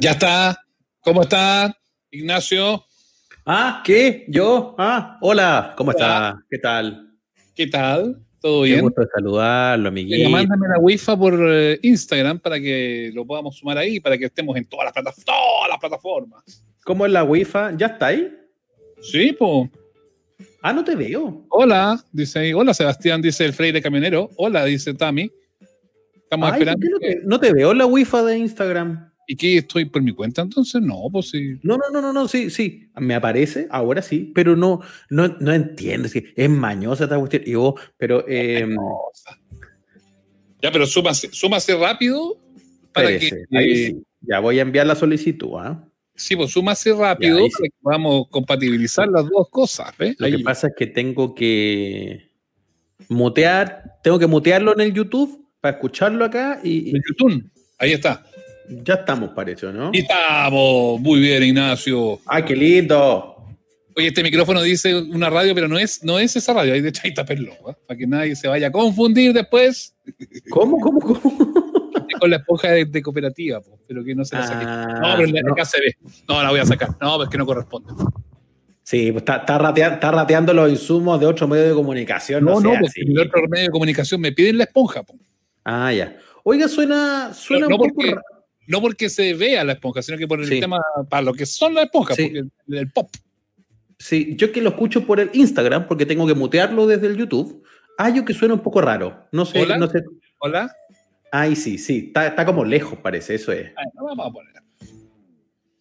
Ya está. ¿Cómo está, Ignacio? Ah, ¿qué? ¿Yo? Ah, hola, ¿cómo está? ¿Qué tal? ¿Qué tal? ¿Todo bien? Qué gusto saludarlo, amiguito. mándame la wifi por eh, Instagram para que lo podamos sumar ahí, para que estemos en todas las, plataformas. todas las plataformas. ¿Cómo es la wifi? ¿Ya está ahí? Sí, pues. Ah, no te veo. Hola, dice ahí. Hola, Sebastián, dice el Freire Camionero. Hola, dice Tami. Estamos esperando. No te, no te veo la wifi de Instagram. ¿Y qué estoy por mi cuenta entonces? No, pues sí. No, no, no, no, no, sí, sí. Me aparece, ahora sí, pero no, no, no entiendo. Es, que es mañosa esta cuestión. Y vos, pero. Eh, ya, pero súmase, súmase rápido para que. sí. Ya voy a enviar la solicitud, ¿ah? Sí, pues súmase rápido para que podamos compatibilizar las dos cosas. ¿ves? Lo que pasa es que tengo que mutear, tengo que mutearlo en el YouTube para escucharlo acá y. En YouTube, ahí está. Ya estamos, parece, ¿no? Y estamos. Muy bien, Ignacio. ¡Ay, qué lindo! Oye, este micrófono dice una radio, pero no es, no es esa radio, hay de Chaita Perlo, ¿eh? para que nadie se vaya a confundir después. ¿Cómo, cómo, cómo? Con la esponja de, cooperativa, pero que no se la saque. Ah, no, pero no. acá se ve. No, la voy a sacar. No, pues que no corresponde. Sí, pues está, está, rateando los insumos de otro medio de comunicación. No, no, porque el otro medio de comunicación me piden la esponja. Po. Ah, ya. Oiga, suena, suena un poco no porque se vea la esponja, sino que por el tema, para lo que son las esponjas, porque el, pop. Sí, yo que lo escucho por el Instagram, porque tengo que mutearlo desde el YouTube, hay que suena un poco raro. No sé, ¿Hola? no sé. ¿Hola? Ay, sí, sí, está, como lejos, parece, eso es. no, vamos a poner.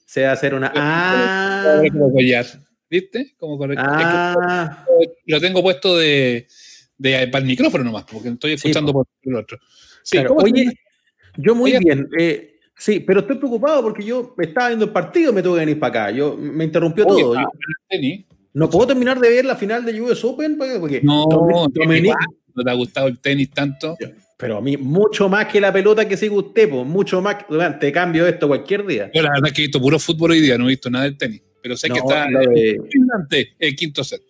Se va a hacer una. Ah. ¿Viste? Como. Ah. lo tengo puesto de, de, para el micrófono nomás, porque estoy escuchando por el otro. Sí, oye, yo muy bien. Eh, Sí, pero estoy preocupado porque yo estaba viendo el partido y me tuve que venir para acá. Yo, me interrumpió todo. no puedo terminar de ver la final de US Open porque no, no te ha gustado el tenis tanto. Pero a mí, mucho más que la pelota que sigue usted, pues, mucho más. Te cambio esto cualquier día. Yo la verdad es que he visto puro fútbol hoy día, no he visto nada del tenis. Pero sé que está de... el quinto set.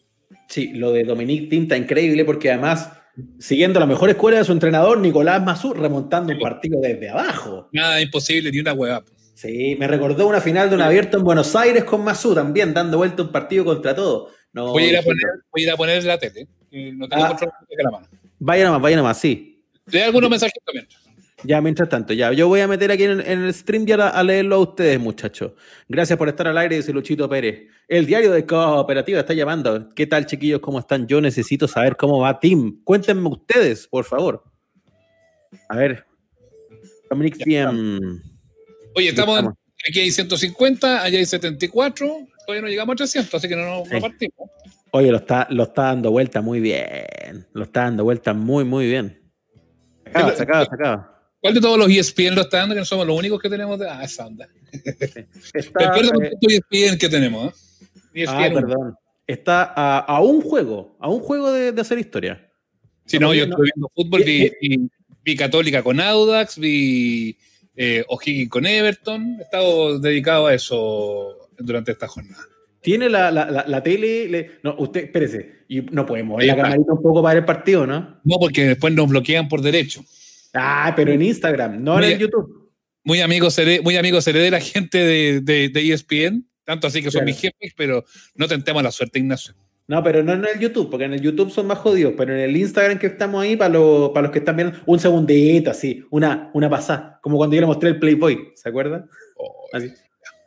Sí, lo de Dominique Tinta increíble porque además siguiendo la mejor escuela de su entrenador, Nicolás Mazú, remontando un partido desde abajo. Nada imposible, ni una hueá. Sí, me recordó una final de un abierto en Buenos Aires con Mazú también, dando vuelta un partido contra todo. voy, a ir a poner, voy, a ir a poner, la tele. No tengo ah, control de la mano. Vaya nomás, vaya nomás, sí. Le algunos mensajes también. Ya, mientras tanto, ya. Yo voy a meter aquí en, el stream ya a, leerlo a ustedes, muchachos. Gracias por estar al aire, dice Luchito Pérez. El diario de Cooperativa está llamando. ¿Qué tal, chiquillos? ¿Cómo están? Yo necesito saber cómo va Team. Cuéntenme ustedes, por favor. A ver. Dominic bien. Oye, estamos, aquí hay 150, allá hay 74. Todavía no llegamos a 300, así que no nos repartimos. Oye, lo está, lo está dando vuelta muy bien. Lo está dando vuelta muy, muy bien. Sacaba, sacaba, sacaba. ¿Cuál de todos los ESPN lo está dando? Que no somos los únicos que tenemos. De... Ah, esa onda. Recuerda eh... ESPN que tenemos. ¿eh? ESPN ah, perdón. Está a, a, un juego, a un juego de, de hacer historia. Sí, no, yo estoy viendo fútbol, vi, vi, vi, Católica con Audax, vi eh, O'Higgins con Everton. He estado dedicado a eso durante esta jornada. Tiene la, la, la, tele. Le... no, usted, espérese, y no podemos la camarita un poco para ver el partido, ¿no? No, porque después nos bloquean por derecho. Ah, pero en Instagram, no en YouTube. Muy amigo seré, muy amigo seré de la gente de, de, de ESPN, tanto así que son mis jefes, pero no tentemos la suerte, Ignacio. No, pero no en el YouTube, porque en el YouTube son más jodidos, pero en el Instagram que estamos ahí, para, lo, para los que están viendo, un segundito, así, una, una pasada, como cuando yo le mostré el Playboy, ¿se acuerdan? Oh, así.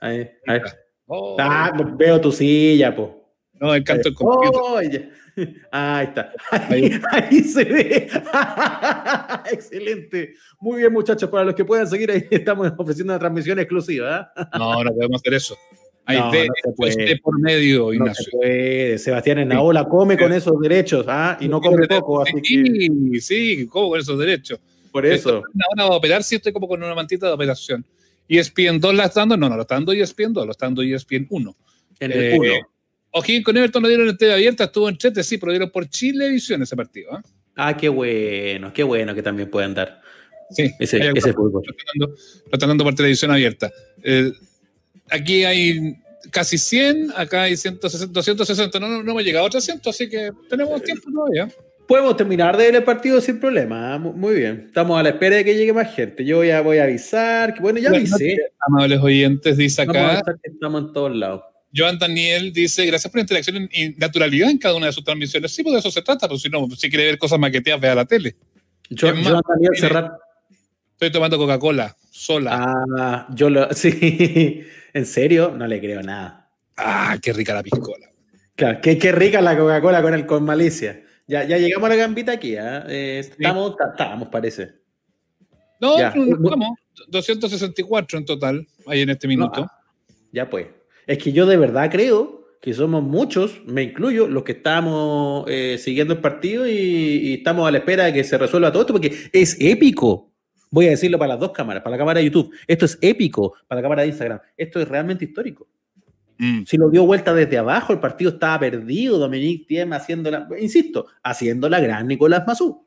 Ahí, ahí. Oh. Ah, veo tu silla, po. No, el canto del computer. Ahí está. Ahí, se ve. Excelente. Muy bien, muchachos. Para los que puedan seguir, ahí estamos ofreciendo una transmisión exclusiva. ¿eh? No, no podemos hacer eso. Hay no, de, no por medio, Ignacio. No puede. Sebastián en la ola come con esos derechos, ¿ah? Y no come poco. Así sí, que... sí, como con esos derechos. Por eso. Ahora va a operar, sí, estoy como con una mantita de operación. ESPN 2 la está dando, no, no, lo está dando ESPN 2, lo está dando ESPN 1. En el 1. Eh, O'Higgins con Everton lo dieron en TV abierta, estuvo en Chete, sí, pero dieron por Chile edición ese partido. ¿eh? Ah, qué bueno, qué bueno que también puedan dar. Sí, ese, ese fútbol. Lo están, dando, lo están dando por televisión abierta. Eh, aquí hay casi 100, acá hay 160, 260, no, no, no hemos llegado a 300, así que tenemos tiempo todavía. Podemos terminar de ver el partido sin problema. ¿ah? Muy bien. Estamos a la espera de que llegue más gente. Yo voy a, voy a avisar. Que, bueno, ya avisé. Amables oyentes, dice acá. Estamos en todos lados. Joan Daniel dice, gracias por la interacción y naturalidad en cada una de sus transmisiones. Sí, pues de eso se trata, pues si no, si quiere ver cosas maqueteadas, vea la tele. Joan Daniel cerrar. Estoy tomando Coca-Cola, sola. Ah, yo lo, sí. ¿En serio? No le creo nada. Ah, qué rica la piscola. Claro, qué, qué rica la Coca-Cola con el con malicia. Ya, ya llegamos a la gambita aquí, ¿eh? eh estamos, estábamos, parece. No, no, estamos. 264 en total, ahí en este minuto. Ah, ya pues. Es que yo de verdad creo que somos muchos, me incluyo, los que estamos eh, siguiendo el partido y, estamos a la espera de que se resuelva todo esto, porque es épico. Voy a decirlo para las dos cámaras, para la cámara de YouTube. Esto es épico, para la cámara de Instagram. Esto es realmente histórico. Mm. Si lo dio vuelta desde abajo, el partido estaba perdido. Dominique Thiem haciendo la, insisto, haciendo la gran Nicolás Mazú.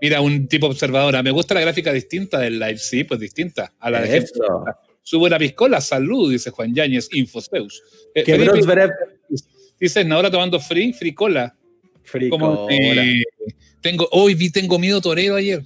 Mira, un tipo observadora. Me gusta la gráfica distinta del live, sí, pues distinta a la de Su buena piscola, salud, dice Juan Yáñez, Infoseus. Eh, Felipe, dice, ahora tomando free, fricola. Fricola. tengo, hoy vi Tengo Miedo Torero ayer.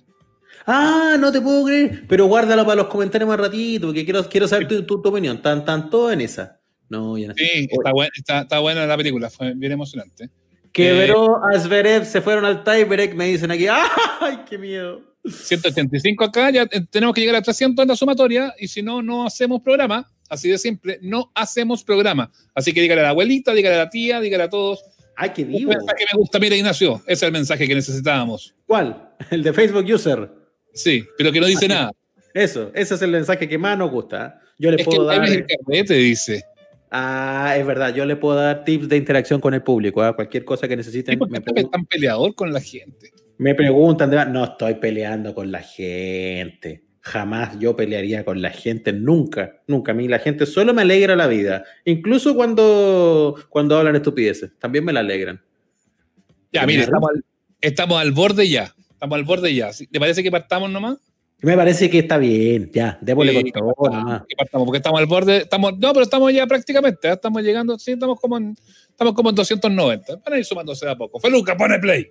Ah, no te puedo creer. Pero guárdalo para los comentarios más ratito, porque quiero, quiero saber tu, tu, opinión. Tan, tan todo en esa. No, ya no. Sí, está, buena, está, buena la película, fue bien emocionante. Que eh, Asverev se fueron al tiebreak, me dicen aquí. ¡Ay, qué miedo! 185 acá, ya tenemos que llegar a 300 en la sumatoria, y si no, no hacemos programa. Así de simple, no hacemos programa. Así que dígale a la abuelita, dígale a la tía, dígale a todos. ¡Ay, qué vivo! que me gusta, mira, Ignacio, ese es el mensaje que necesitábamos. ¿Cuál? El de Facebook User. Sí, pero que no dice nada. Eso, ese es el mensaje que más nos gusta. Yo le puedo dar. El te dice. Ah, es verdad, yo le puedo dar tips de interacción con el público, ¿eh? cualquier cosa que necesiten. me están peleador con la gente? Me preguntan, no estoy peleando con la gente. Jamás yo pelearía con la gente, nunca, nunca. A mí la gente solo me alegra la vida, incluso cuando, cuando hablan estupideces, también me la alegran. Ya, mire, estamos al, estamos al borde ya, estamos al borde ya. ¿Te parece que partamos nomás? Me parece que está bien, ya, démosle con todo. porque estamos al borde, estamos, no, pero estamos ya prácticamente, ¿eh? estamos llegando, sí, estamos como en, estamos como en 290. Van a ir sumándose a poco. Feluca, pone play.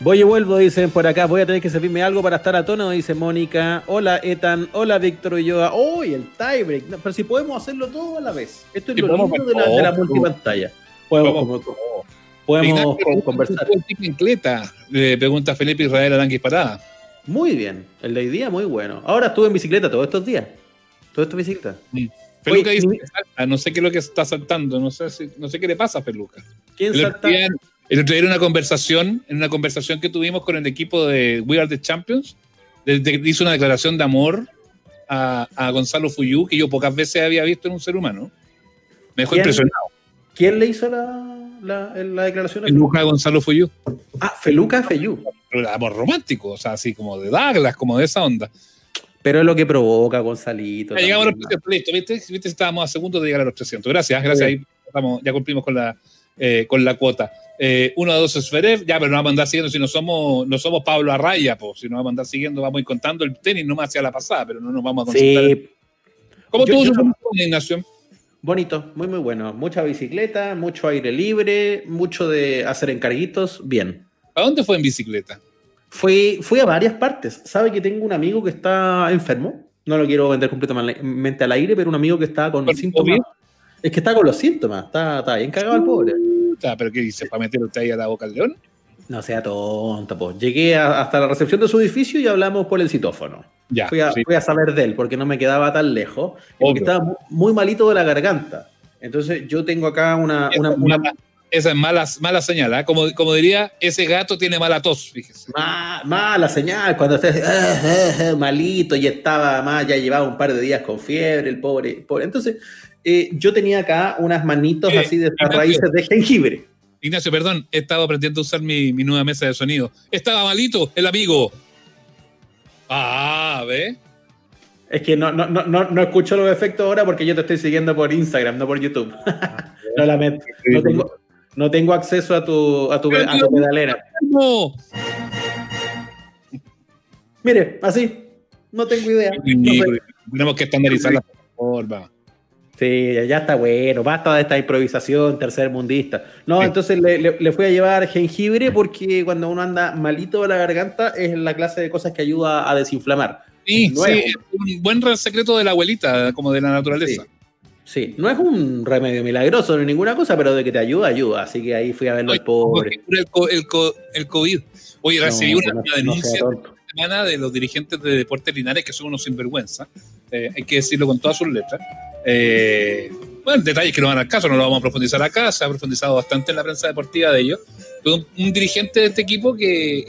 Voy y vuelvo, dicen por acá. Voy a tener que servirme algo para estar a tono, dice Mónica. Hola, Etan. Hola, Víctor Ulloa. ¡Uy, el tiebreak! pero si podemos hacerlo todo a la vez. Esto es lo lindo de la, de la multipantalla. Podemos, podemos, conversar. bicicleta? Le pregunta Felipe Israel Aranguis Parada. Muy bien. El de hoy día, muy bueno. Ahora estuve en bicicleta todos estos días. Todos estos bicicleta. Peluca dice no sé qué es lo que está saltando, no sé, si, no sé qué le pasa a Peluca. ¿Quién salta? El otro día en una conversación, en una conversación que tuvimos con el equipo de We Are the Champions, hizo una declaración de amor a, a, Gonzalo Fuyú que yo pocas veces había visto en un ser humano. Me dejó impresionado. ¿Quién le hizo la, la, la declaración? Feluca Gonzalo Fuyú. Ah, Feluca Fuyú. Amor romántico, o sea, así como de Douglas, como de esa onda. Pero es lo que provoca, Gonzalito. Ya llegamos a los 300, listo, ¿viste? ¿viste? Estábamos a segundos de llegar a los 300. Gracias, gracias. Ahí estamos, ya cumplimos con la, eh, con la cuota. Eh, uno a dos es Ferev, ya, pero no vamos a andar siguiendo si no somos, no somos Pablo Arraya, pues. Si no vamos a andar siguiendo, vamos a ir contando el tenis, no más hacia la pasada, pero no nos vamos a concentrar. Sí. ¿Cómo tuvo su Ignacio? Bonito, muy, muy bueno. Mucha bicicleta, mucho aire libre, mucho de hacer encarguitos, bien. ¿A dónde fue en bicicleta? Fui, fui a varias partes. Sabe que tengo un amigo que está enfermo. No lo quiero vender completamente al aire, pero un amigo que está con síntomas. Es que está con los síntomas. Está, está bien cagado el pobre. ¿Pero qué dice? ¿Para meter usted ahí a la boca al león? No sea tonto, pues. Llegué hasta la recepción de su edificio y hablamos por el citófono. Ya, fui, a, a saber de él porque no me quedaba tan lejos. Porque estaba muy malito de la garganta. Entonces yo tengo acá una, una, esa es mala, mala señal, ¿eh? como, como diría, ese gato tiene mala tos, fíjese. mala señal, cuando eh, eh, eh, malito y estaba más, ya llevaba un par de días con fiebre, el pobre. pobre. Entonces, yo tenía acá unas manitos así de raíces de jengibre. Ignacio, perdón, he estado aprendiendo a usar mi, mi, nueva mesa de sonido. Estaba malito el amigo. Ah, ¿ve? Es que no, no, no, no escucho los efectos ahora porque yo te estoy siguiendo por Instagram, no por YouTube. lo lamento. No tengo, no tengo acceso a tu, a tu, a tu pedalera. No. Mire, así. No tengo idea. Tenemos que estandarizar la forma. Sí, ya está bueno, basta de esta improvisación tercermundista. No, Sí. entonces le, le- le fui a llevar jengibre porque cuando uno anda malito de la garganta es la clase de cosas que ayuda a desinflamar. Sí, No sí, es- un buen re- secreto de la abuelita, como de la naturaleza. Sí, no es un remedio milagroso ni ninguna cosa, pero de que te ayuda, ayuda. Así que ahí fui a verlo al pobre. Porque El, co- el, co- el COVID. Oye, recibí No, una, no- una denuncia de los dirigentes de Deportes Linares que son unos sinvergüenza. Eh, hay que decirlo con todas sus letras. Eh, bueno, detalles que no van al caso, no lo vamos a profundizar acá. Se ha profundizado bastante en la prensa deportiva de ellos. Un, un dirigente de este equipo que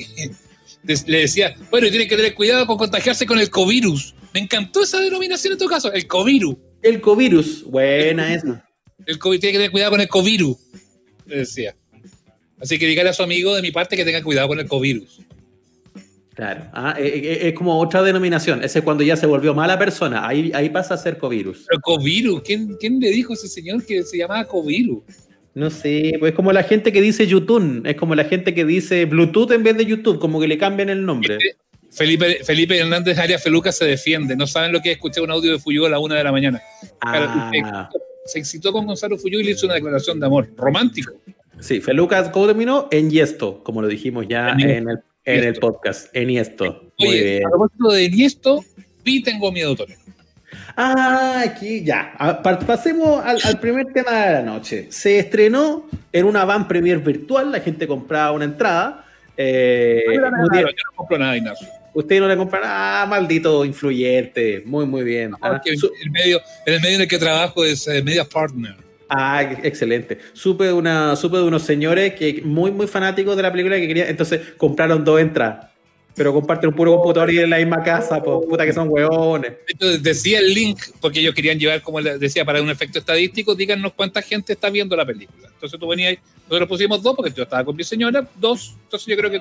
le decía, bueno, y tienen que tener cuidado con contagiarse con el covirus. Me encantó esa denominación en todo caso, el covirus. El covirus, buena esa. El COVID tiene que tener cuidado con el covirus, le decía. Así que dígale a su amigo de mi parte que tenga cuidado con el covirus. Claro. Ah, eh, eh, es como otra denominación. Ese es cuando ya se volvió mala persona. Ahí, ahí pasa a ser covirus. Pero covirus, ¿quién, ¿quién le dijo a ese señor que se llamaba covirus? No sé, pues es como la gente que dice YouTube, es como la gente que dice Bluetooth en vez de YouTube, como que le cambian el nombre. Felipe, Felipe Hernández Arias Feluca se defiende. No saben lo que es escuchar un audio de Fuyú a la una de la mañana. Ah, Se excitó con Gonzalo Fuyú y le hizo una declaración de amor romántico. sí, Felucas, ¿cómo terminó? En Yesto, como lo dijimos ya En en el, en el podcast, en Yesto. Muy Oye, bien. a propósito de Niesto, vi Tengo Miedo, Torero. Ah, aquí ya. Ah, pa- Pasemos al, al primer tema de la noche. Se estrenó en una van premier virtual, la gente compraba una entrada. Eh, muy bien. yo no compro nada, Ignacio. Usted no le compra nada, maldito influyente. Muy, muy bien. Ah, su- el medio, el medio en el que trabajo es eh, Media Partner. Ah, excelente. Supe de, una, supe de unos señores que muy, muy fanáticos de la película que querían, entonces compraron dos entradas. Pero comparten un puro computador y en la misma casa, pues puta que son hueones. Hecho, decía el link, porque ellos querían llevar, como les decía, para un efecto estadístico, díganos cuánta gente está viendo la película. Entonces tú venías, nosotros pusimos dos, porque yo estaba con mi señora, dos. Entonces yo creo que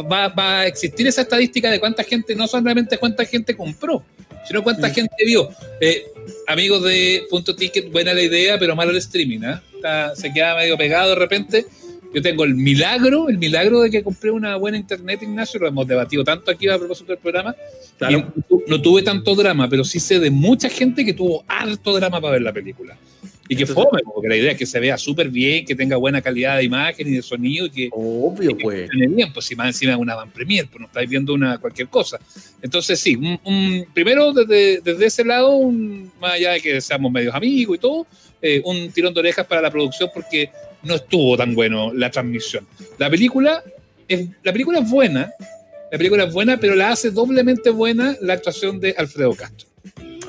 va, va a existir esa estadística de cuánta gente, no solamente cuánta gente compró, sino cuánta Mm. gente vio. Eh, amigos de Punto Ticket, buena la idea, pero malo el streaming. Está- se queda medio pegado de repente. Yo tengo el milagro, el milagro de que compré una buena internet, Ignacio, lo hemos debatido tanto aquí a propósito del programa, y no, no tuve tanto drama, pero sí sé de mucha gente que tuvo harto drama para ver la película. Y que Entonces- fome, porque la idea es que se vea súper bien, que tenga buena calidad de imagen y de sonido y que Obvio, pues. funcione bien, pues si más encima es una van premier, pues no estáis viendo una cualquier cosa. Entonces sí, un, un- primero desde, desde ese lado, un- más allá de que seamos medios amigos y todo, eh, un tirón de orejas para la producción porque no estuvo tan bueno la transmisión. La película es, la película es buena, la película es buena, pero la hace doblemente buena la actuación de Alfredo Castro.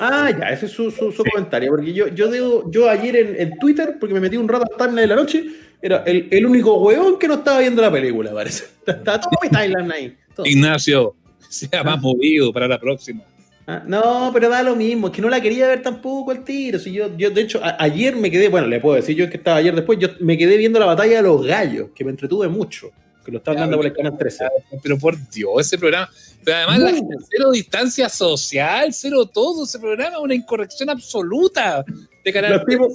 Ah, ya, ese es su, su, su comentario. Porque yo, yo, digo, yo ayer en, en Twitter, porque me metí un rato al timeline de la noche, era el, el único hueón que no estaba viendo la película, parece. Estaba todo mi timeline ahí. todo. Ignacio, sea más movido para la próxima. Ah, no, pero da lo mismo, es que no la quería ver tampoco al tiro. Si yo, yo, de hecho, a- ayer me quedé, bueno, le puedo decir yo que estaba ayer después, yo me quedé viendo la batalla de los gallos, que me entretuve mucho, que lo estaban dando por el canal 13. Pero por Dios, ese programa. Pero además, la gente, cero distancia social, cero todo. Ese programa es una incorrección absoluta de canal. Los tipos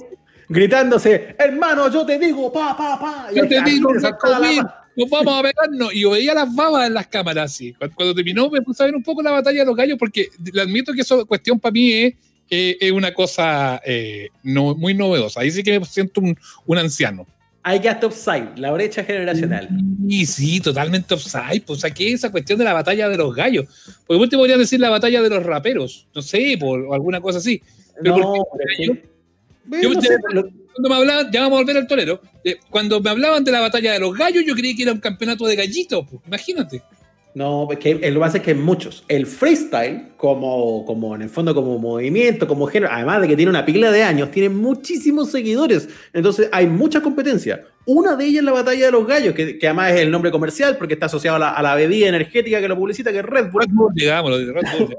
gritándose, hermano, yo te digo, pa, pa, pa. Yo te digo, nos vamos a pegarnos. Y yo veía las babas en las cámaras así. Cuando, cuando terminó, me puse a ver un poco la batalla de los gallos, porque le admito que eso cuestión para mí es, eh, es una cosa eh, no, muy novedosa. Ahí sí que me siento un, un anciano. I got offside, la brecha generacional. Y sí, totalmente offside. Pues aquí esa cuestión de la batalla de los gallos. Porque último podrían decir la batalla de los raperos. No sé, por o alguna cosa así. Pero No, ¿por qué? pero es que- Yo- no yo- sé, lo- Cuando me hablaban, ya vamos a volver al torero. eh, cuando me hablaban de la batalla de los gallos, yo creí que era un campeonato de gallitos. Pues, imagínate. No, es que lo que pasa es que hay muchos. El freestyle, como, como en el fondo, como movimiento, como género, además de que tiene una pila de años, tiene muchísimos seguidores. Entonces hay mucha competencia. Una de ellas es la batalla de los gallos, que, que además es el nombre comercial porque está asociado a la, a la bebida energética que lo publicita, que es Red Bull. Red Bull, digámoslo, de Red Bull.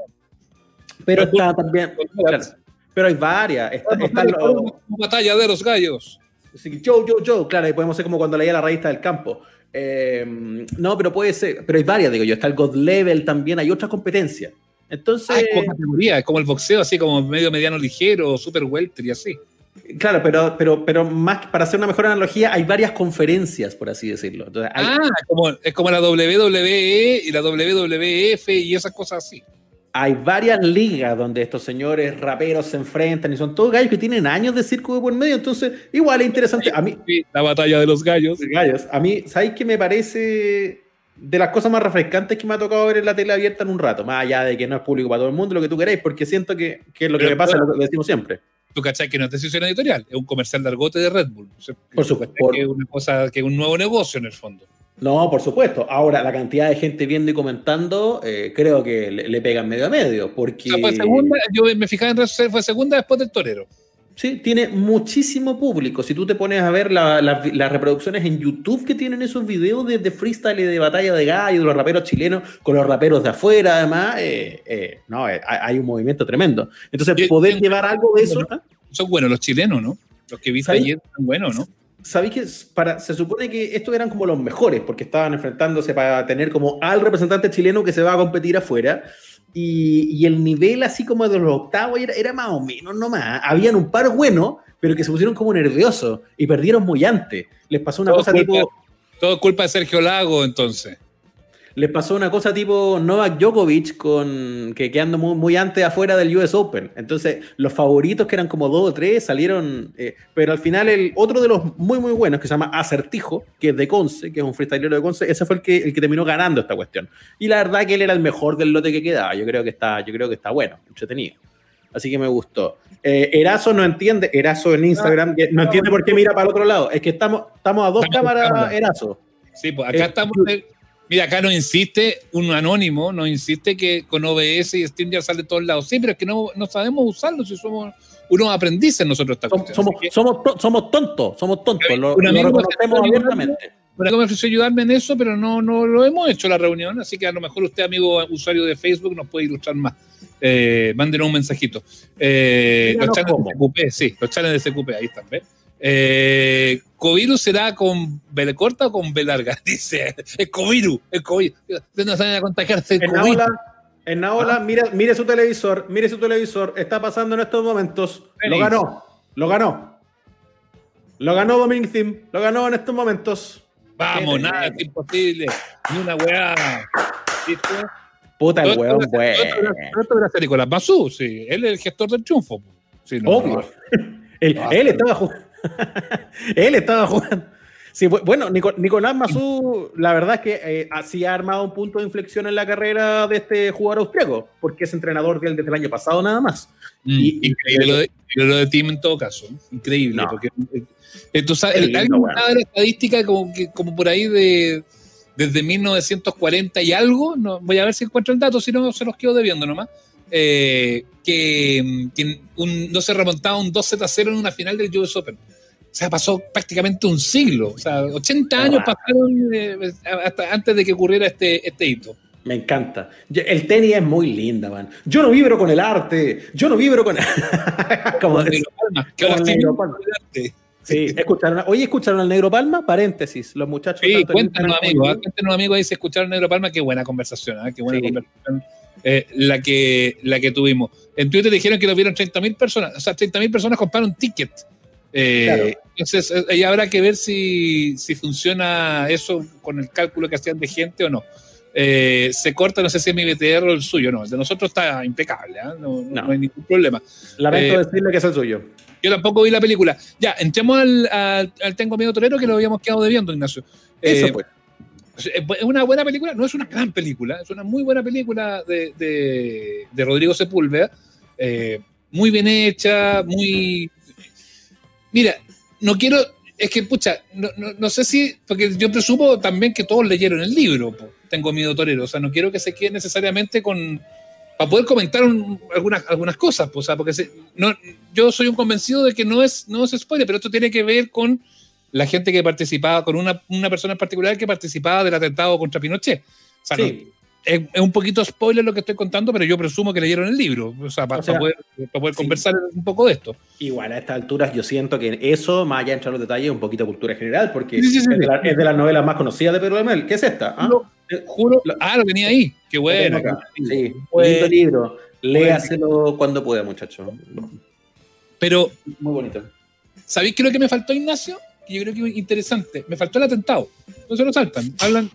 Pero Red Bull. está también. claro, pero hay varias. Está, están los- batalla de los gallos. Así que Joe, Joe, Joe, claro, ahí podemos ser como cuando leía la revista del campo. Eh, no, pero puede ser, pero hay varias, digo yo, está el God Level también, hay otras competencias. Entonces. Ah, es como categoría, es como el boxeo, así como medio mediano ligero, super welter y así. Claro, pero, pero, pero más para hacer una mejor analogía, hay varias conferencias, por así decirlo. Entonces, hay, Ah, como, es como la WWE y la WWF y esas cosas así. Hay varias ligas donde estos señores raperos se enfrentan y son todos gallos que tienen años de circo de por medio. Entonces, igual es interesante. A mí, la batalla de los gallos. gallos, a mí, ¿sabéis qué me parece de las cosas más refrescantes que me ha tocado ver en la tele abierta en un rato? Más allá de que no es público para todo el mundo, lo que tú queréis, porque siento que, que lo que me pasa es lo que decimos siempre. Tú cachai que no es decisión editorial, es un comercial de argote de Red Bull. O sea, Por supuesto. cachai Que es una cosa, que es un nuevo negocio en el fondo. No, por supuesto. Ahora, la cantidad de gente viendo y comentando, eh, creo que le, le pegan medio a medio, porque... Fue segunda, yo me fijaba en redes sociales, fue segunda después del torero. Sí, tiene muchísimo público. Si tú te pones a ver la- la- las reproducciones en YouTube que tienen esos videos de, de freestyle y de batalla de gallo, de los raperos chilenos con los raperos de afuera, además, eh, eh, no, eh, hay un movimiento tremendo. Entonces, Yo- poder yo- llevar algo de eso... ¿ah? Son buenos los chilenos, ¿no? Los que viste ¿Sabes? ayer son buenos, ¿no? ¿Sabéis que para, se supone que estos eran como los mejores porque estaban enfrentándose para tener como al representante chileno que se va a competir afuera? Y, y el nivel así como de los octavos era, era más o menos nomás. Habían un par buenos, pero que se pusieron como nerviosos y perdieron muy antes. Les pasó una Todo cosa culpa- tipo... Todo culpa de Sergio Lago, entonces. Les pasó una cosa tipo Novak Djokovic con que quedando muy, muy antes afuera del US Open. Entonces, los favoritos que eran como dos o tres salieron. eh, pero al final, el otro de los muy, muy buenos que se llama Acertijo, que es de Conce, que es un freestylero de Conce, ese fue el que, el que terminó ganando esta cuestión. Y la verdad que él era el mejor del lote que quedaba. Yo creo que está, yo creo que está bueno, entretenido. Así que me gustó. Eh, Erazo no entiende, Erazo en Instagram, no entiende por qué mira para el otro lado. Es que estamos, estamos a dos cámaras. Erazo. Sí, pues acá Eh, estamos. Mira, acá nos insiste, un anónimo nos insiste que con OBS y StreamYard sale de todos lados. Sí, pero es que no, no sabemos usarlo si somos unos aprendices nosotros. Esta Somos, somos, tontos, somos tontos, lo, Un lo reconocemos abiertamente. Un amigo me ofreció ayudarme en eso, pero no, no lo hemos hecho la reunión, así que a lo mejor usted, amigo usuario de Facebook, nos puede ilustrar más. Eh, mándenos un mensajito. Eh, los channels de CQP, sí, los channels de CQP, ahí están, ¿ves? Eh, ¿Covirus será con B corta o con B larga? Dice, es Covirus, es Covirus. Ustedes no saben a contagiarse En. Naola, en Naola, mire, mire su televisor, mire su televisor, está pasando en estos momentos. Lo ganó, lo ganó. Lo ganó Dominic Thiem, lo ganó en estos momentos. Vamos, nada, es imposible. Ni una weá. Puta el gracias a Nicolás Bazú, sí. Él es el gestor del triunfo. Sí, no, Obvio. Él, Ah, él estaba. él estaba jugando. Sí, bueno, Nico- Nicolás Mazú, la verdad es que eh, así ha armado un punto de inflexión en la carrera de este jugador austriaco, porque es entrenador de él desde el año pasado nada más. Mm, Y- increíble lo de, lo de Tim en todo caso. Increíble. No. Porque, el- lindo, daba la estadística como, que, como por ahí de desde 1940 y algo. No, voy a ver si encuentro el dato, si no se los quedo debiendo nomás. Eh, que, que un- no se remontaba un 2-0 en una final del US Open. O sea, pasó prácticamente un siglo. O sea, 80 años Ah. pasaron eh, hasta antes de que ocurriera este, este hito. Me encanta. El tenis es muy linda, man. Yo no vibro con el arte. Yo no vibro con. Como Con Negro Palma, que ahora Negro Palma. Sí, escucharon. Oye, escucharon al Negro Palma. Paréntesis. Los muchachos. Sí, cuéntanos, amigos, cuéntanos, amigos, ahí si escucharon Negro Palma, qué buena conversación, ¿ah? qué buena Sí. conversación eh, la, que, la que tuvimos. En Twitter dijeron que lo vieron 30.000 personas, o sea, 30.000 personas compraron ticket. Eh, Claro. Entonces, eh, ahí habrá que ver si, si funciona eso con el cálculo que hacían de gente o no. Eh, se corta, no sé si es mi BTR o el suyo, no, el de nosotros está impecable, ¿ah? no, no- No. no hay ningún problema. Lamento Eh, decirle que es el suyo. Yo tampoco vi la película. Ya, entremos al, al- al Tengo Miedo Torero que lo habíamos quedado debiendo, Ignacio. Eso Eh, pues. Es una buena película, no es una gran película, es una muy buena película de, de- de Rodrigo Sepúlveda, eh, muy bien hecha, muy... Mira, no quiero, es que, pucha, no, no- no sé si, porque yo presumo también que todos leyeron el libro, po, Tengo Miedo Torero, o sea, no quiero que se quede necesariamente con... Para poder comentar un- algunas, algunas cosas, po, o sea, porque se- no, yo soy un convencido de que no es, no es spoiler, pero esto tiene que ver con la gente que participaba, con una, una persona en particular que participaba del atentado contra Pinochet. O sea, Sí. es, un poquito spoiler lo que estoy contando, pero yo presumo que leyeron el libro, o sea, para, poder, conversar un poco de esto. Igual a estas alturas yo siento que eso, más allá de entrar en los detalles, es un poquito cultura general, porque es, de las novelas más conocidas de Pedro de Mel. ¿Qué es esta? ¿Ah? juro, ah, lo tenía ahí, qué bueno. Sí, lindo libro. Léaselo cuando pueda, muchacho. Pero, muy bonito. ¿Sabéis qué es lo que me faltó, Ignacio? Que yo creo que es interesante. Me faltó el atentado. No se lo saltan. Hablan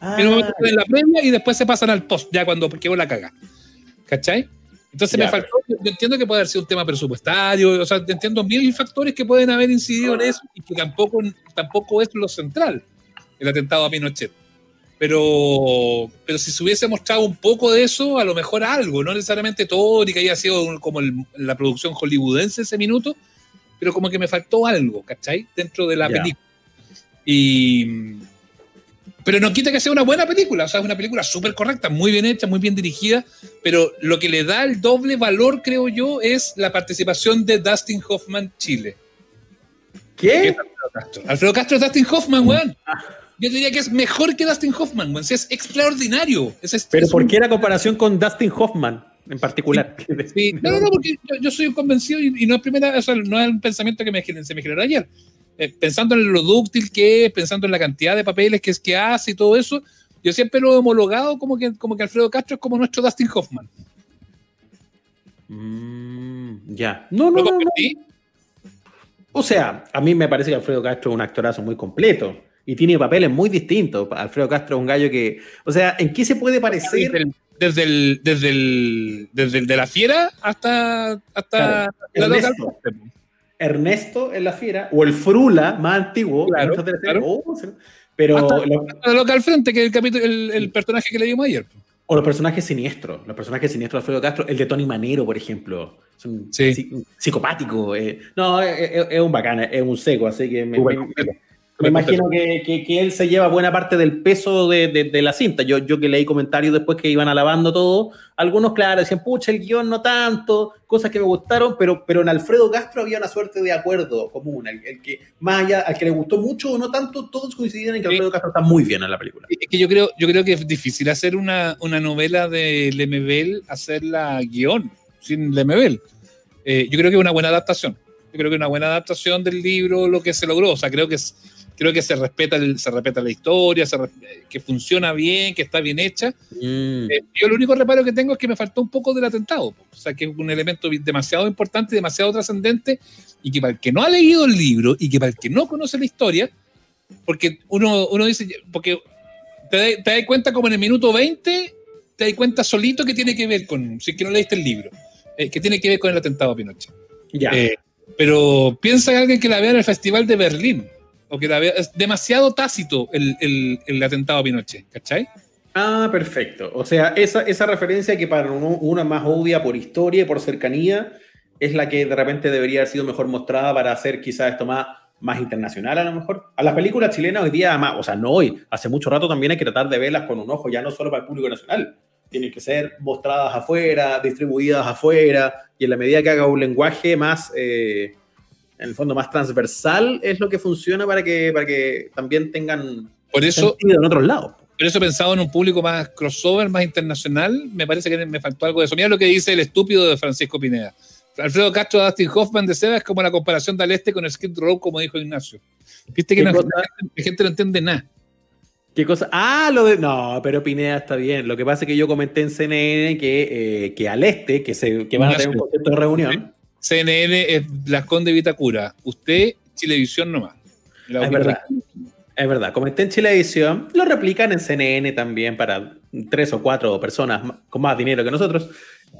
Ah, en la previa y después se pasan al post, ya cuando quedó la caga. ¿Cachai? Entonces me faltó, yo entiendo que puede haber sido un tema presupuestario, o sea, entiendo mil factores que pueden haber incidido en eso y que tampoco, tampoco es lo central, el atentado a Pinochet. Pero, pero si se hubiese mostrado un poco de eso, a lo mejor algo, no necesariamente todo, ni que haya sido como la producción hollywoodense ese minuto, pero como que me faltó algo, ¿cachai? Dentro de la película. Y, pero no quita que sea una buena película, o sea, es una película súper correcta, muy bien hecha, muy bien dirigida, pero lo que le da el doble valor, creo yo, es la participación de Dustin Hoffman Chile. ¿Qué? Alfredo Castro? es Dustin Hoffman, weón. Yo diría que es mejor que Dustin Hoffman, weón. es extraordinario. pero ¿por qué la comparación con Dustin Hoffman? En particular. Sí, no, no, no, porque yo, soy convencido y, no es primera, o sea, no es un pensamiento que me, se me generó ayer. Eh, pensando en lo dúctil que es, pensando en la cantidad de papeles que es que hace y todo eso, yo siempre lo he homologado como que, como que Alfredo Castro es como nuestro Dustin Hoffman. Mm, ya. No, no, no, O sea, a mí me parece que Alfredo Castro es un actorazo muy completo y tiene papeles muy distintos. Alfredo Castro es un gallo que, o sea, ¿en qué se puede parecer? Desde el, desde el, desde el, de la fiera hasta, hasta Ernesto en la fiera, o el Frula más antiguo, oh, pero lo, lo que al frente, que es el, capítulo, el, personaje que le dimos ayer. O los personajes siniestros, los personajes siniestros de Alfredo Castro, el de Tony Manero, por ejemplo, es un psicopático. Eh. No, es, un bacán, es un seco, así que me, me imagino que, que, él se lleva buena parte del peso de, de, la cinta. Yo, yo que leí comentarios después que iban alabando todo, algunos, claro, decían, pucha, el guion no tanto, cosas que me gustaron, pero, pero en Alfredo Castro había una suerte de acuerdo común. El, el que, más allá, al que le gustó mucho o no tanto, todos coincidían en que Alfredo Castro está muy bien en la película. Es que yo creo, yo creo que es difícil hacer una, una novela de Lemebel, hacerla guion, sin Lemebel. Eh, yo creo que es una buena adaptación. Yo creo que es una buena adaptación del libro, lo que se logró. O sea, creo que es creo que se respeta, el, se respeta la historia, que funciona bien, que está bien hecha. Mm. Eh, yo el único reparo que tengo es que me faltó un poco del atentado, o sea, que es un elemento demasiado importante, demasiado trascendente, y que para el que no ha leído el libro y que para el que no conoce la historia, porque uno, uno dice, porque te, das cuenta como en el minuto 20, te das cuenta solito que tiene que ver con, si es que no leíste el libro, eh, que tiene que ver con el atentado a Pinochet. Ya. Eh, pero piensa que alguien que la vea en el Festival de Berlín, o que es demasiado tácito el, el, atentado a Pinochet, ¿cachai? Ah, perfecto. O sea, esa, esa referencia que para uno, más obvia por historia y por cercanía es la que de repente debería haber sido mejor mostrada para hacer quizás esto más, más internacional a lo mejor. A las películas chilenas hoy día, más, o sea, no hoy, hace mucho rato también hay que tratar de verlas con un ojo, ya no solo para el público nacional. Tienen que ser mostradas afuera, distribuidas afuera, y en la medida que haga un lenguaje más... Eh, en el fondo más transversal es lo que funciona para que, para que también tengan por eso, sentido en otros lados. Por eso pensado en un público más crossover, más internacional, me parece que me faltó algo de eso. Mira lo que dice el estúpido de Francisco Pineda. Alfredo Castro, Dustin Hoffman de Seba es como la comparación del este con el Skid Row, como dijo Ignacio. Viste que la gente no entiende nada. ¿Qué cosa? Ah, lo de. No, pero Pineda está bien. Lo que pasa es que yo comenté en CNN que, eh, que al este, que, se, que van a tener un concepto de reunión. CNN es Las Conde Vitacura. Usted, Chilevisión nomás. es verdad. Es verdad. Comenté en Chilevisión. Lo replican en CNN también para tres o cuatro personas con más dinero que nosotros.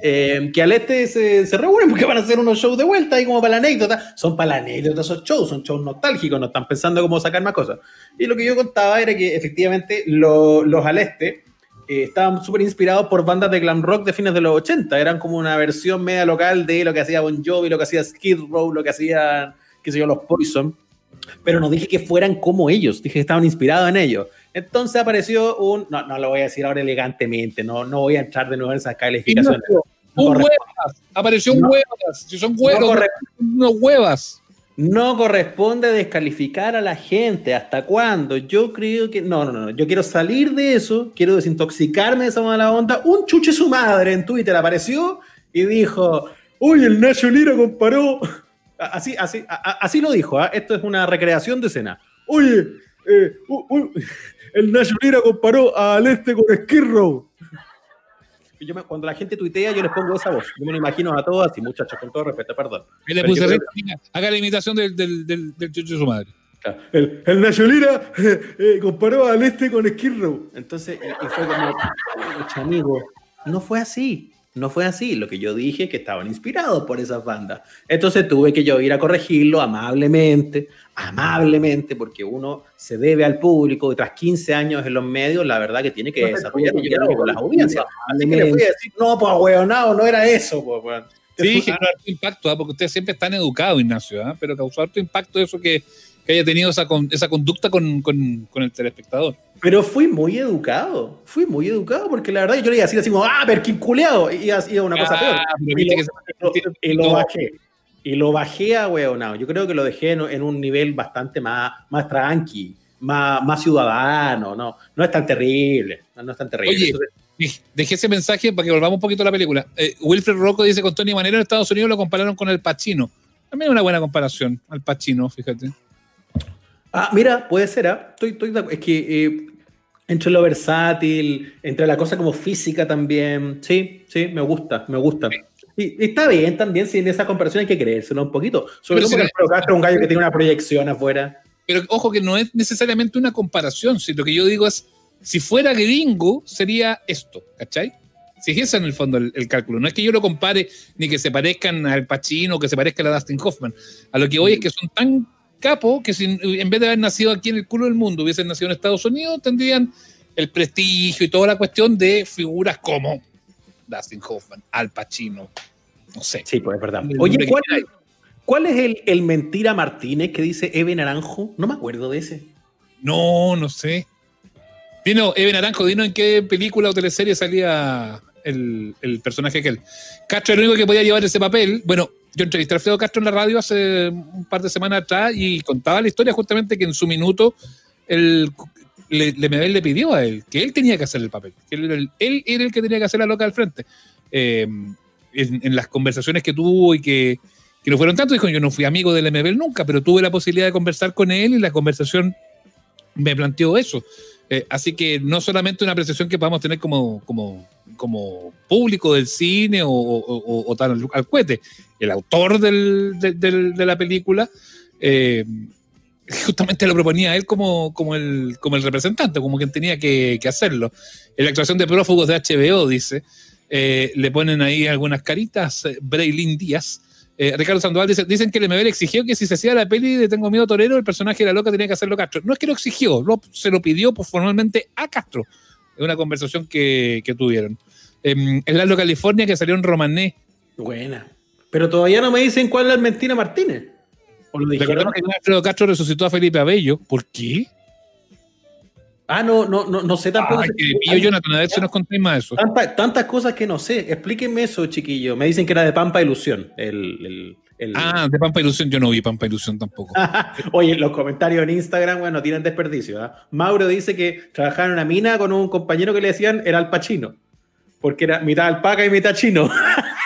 Eh, que al este se, se, reúnen porque van a hacer unos shows de vuelta ahí como para la anécdota. Son para la anécdota esos shows, son shows nostálgicos, no están pensando cómo sacar más cosas. Y lo que yo contaba era que efectivamente los al este eh, estaban súper inspirados por bandas de glam rock de fines de los 80. Eran como una versión media local de lo que hacía Bon Jovi, lo que hacía Skid Row, lo que hacían, qué sé yo, los Poison. Pero no dije que fueran como ellos, dije que estaban inspirados en ellos. Entonces apareció un, no, no lo voy a decir ahora elegantemente, no, no voy a entrar de nuevo en esas calificaciones. un huevas, apareció un huevas, si son huevos, no unos huevas. No corresponde descalificar a la gente. ¿Hasta cuándo? Yo creo que. No, no, no. Yo quiero salir de eso. Quiero desintoxicarme de esa mala onda. Un chuche su madre en Twitter apareció y dijo: Uy, el Nacho Lira comparó. Así, así, así lo dijo. ¿ah? Esto es una recreación de escena. Oye, eh, el Nacho Lira comparó al este con Skid yo cuando la gente tuitea, yo les pongo esa voz. Yo me lo imagino a todas y muchachos, con todo respeto, perdón. le puse haga la imitación del, del, del, del chucho de su madre. El, el Nacionalira eh, eh, comparó al este con Skid Entonces, y, fue como, amigo, no fue así. No fue así. Lo que yo dije es que estaban inspirados por esas bandas. Entonces tuve que yo ir a corregirlo amablemente, amablemente, porque uno se debe al público. Tras 15 años en los medios, la verdad que tiene que desarrollar con las audiencias. Así que le fui a decir, no, pues hueonado, no era eso, pues, Sí, causó harto impacto, ¿ah? porque ustedes siempre están educados, Ignacio, ¿ah? pero causó harto impacto eso que, que haya tenido esa, esa conducta con, con, con el telespectador. Pero fui muy educado, fui muy educado, porque la verdad yo le iba a decir así como, ah, Perkin culeado, y iba una cosa peor. Ah, y lo, bajé. Y lo bajé a weonado. Yo creo que lo dejé en, un nivel bastante más, más tranqui, más, más ciudadano, ¿no? No es tan terrible, no, es tan terrible. Oye, dejé ese mensaje para que volvamos un poquito a la película. Eh, Wilfred Rocco dice con Tony Manero en Estados Unidos lo compararon con el Pacino. También es una buena comparación, al Pacino, fíjate. Ah, mira, puede ser, ¿ah? Estoy, estoy, es que eh, entre lo versátil, entre la cosa como física también. Sí, sí, me gusta, me gusta. Y, está bien también, si en esa comparación hay que creérselo un poquito. Sobre todo porque es un gallo que tiene una proyección afuera. Pero ojo que no es necesariamente una comparación, si lo que yo digo es, si fuera gringo, sería esto, ¿cachai? Si es ese en el fondo el, cálculo. No es que yo lo compare ni que se parezcan al Pacino o que se parezcan a Dustin Hoffman. A lo que voy es que son tan capo que si en vez de haber nacido aquí en el culo del mundo hubiesen nacido en Estados Unidos, tendrían el prestigio y toda la cuestión de figuras como Dustin Hoffman, Al Pacino, no sé. Sí, pues es verdad. Oye, ¿cuál, es el, el, Mentira Martínez que dice Eve Naranjo? No me acuerdo de ese. No, no sé. Dino, Eve Naranjo, dino en qué película o teleserie salía el, el personaje aquel. Castro era el único que podía llevar ese papel. Bueno, yo entrevisté a Alfredo Castro en la radio hace un par de semanas atrás y contaba la historia justamente que en su minuto el, le, le, pidió a él que él tenía que hacer el papel, que él, era el que tenía que hacer la loca al frente. Eh, en, las conversaciones que tuvo y que, que no fueron tanto, dijo, yo no fui amigo del MBL nunca, pero tuve la posibilidad de conversar con él y la conversación me planteó eso. Eh, así que no solamente una apreciación que podamos tener como, como, como público del cine o, o, tal al, cohete, el autor del, de la película, eh, justamente lo proponía él como, como, el, como el representante, como quien tenía que, que hacerlo. En la actuación de prófugos de HBO, dice, eh, le ponen ahí algunas caritas, Braylin Díaz, eh, Ricardo Sandoval dice, dicen que el MBL exigió que si se hacía la peli de Tengo Miedo Torero, el personaje de la loca tenía que hacerlo Castro. No es que lo exigió, se lo pidió pues, formalmente a Castro. Es una conversación que, tuvieron. Eh, en Lalo California, que salió en Romané. Buena. Pero todavía no me dicen cuál es Mentina Martínez. ¿O lo dijeron? que Alfredo Castro resucitó a Felipe Abello. ¿Por qué? Ah, no, no, no, no sé tampoco. Ah, que Jonathan, a ver si nos contéis más eso. tantas cosas que no sé. Explíquenme eso, chiquillo. Me dicen que era de Pampa Ilusión. El, Ah, de Pampa Ilusión, yo no vi Pampa Ilusión tampoco. Oye, los comentarios en Instagram, bueno, tienen desperdicio. ¿ah? Mauro dice que trabajaba en una mina con un compañero que le decían era alpachino. Porque era mitad alpaca y mitad chino.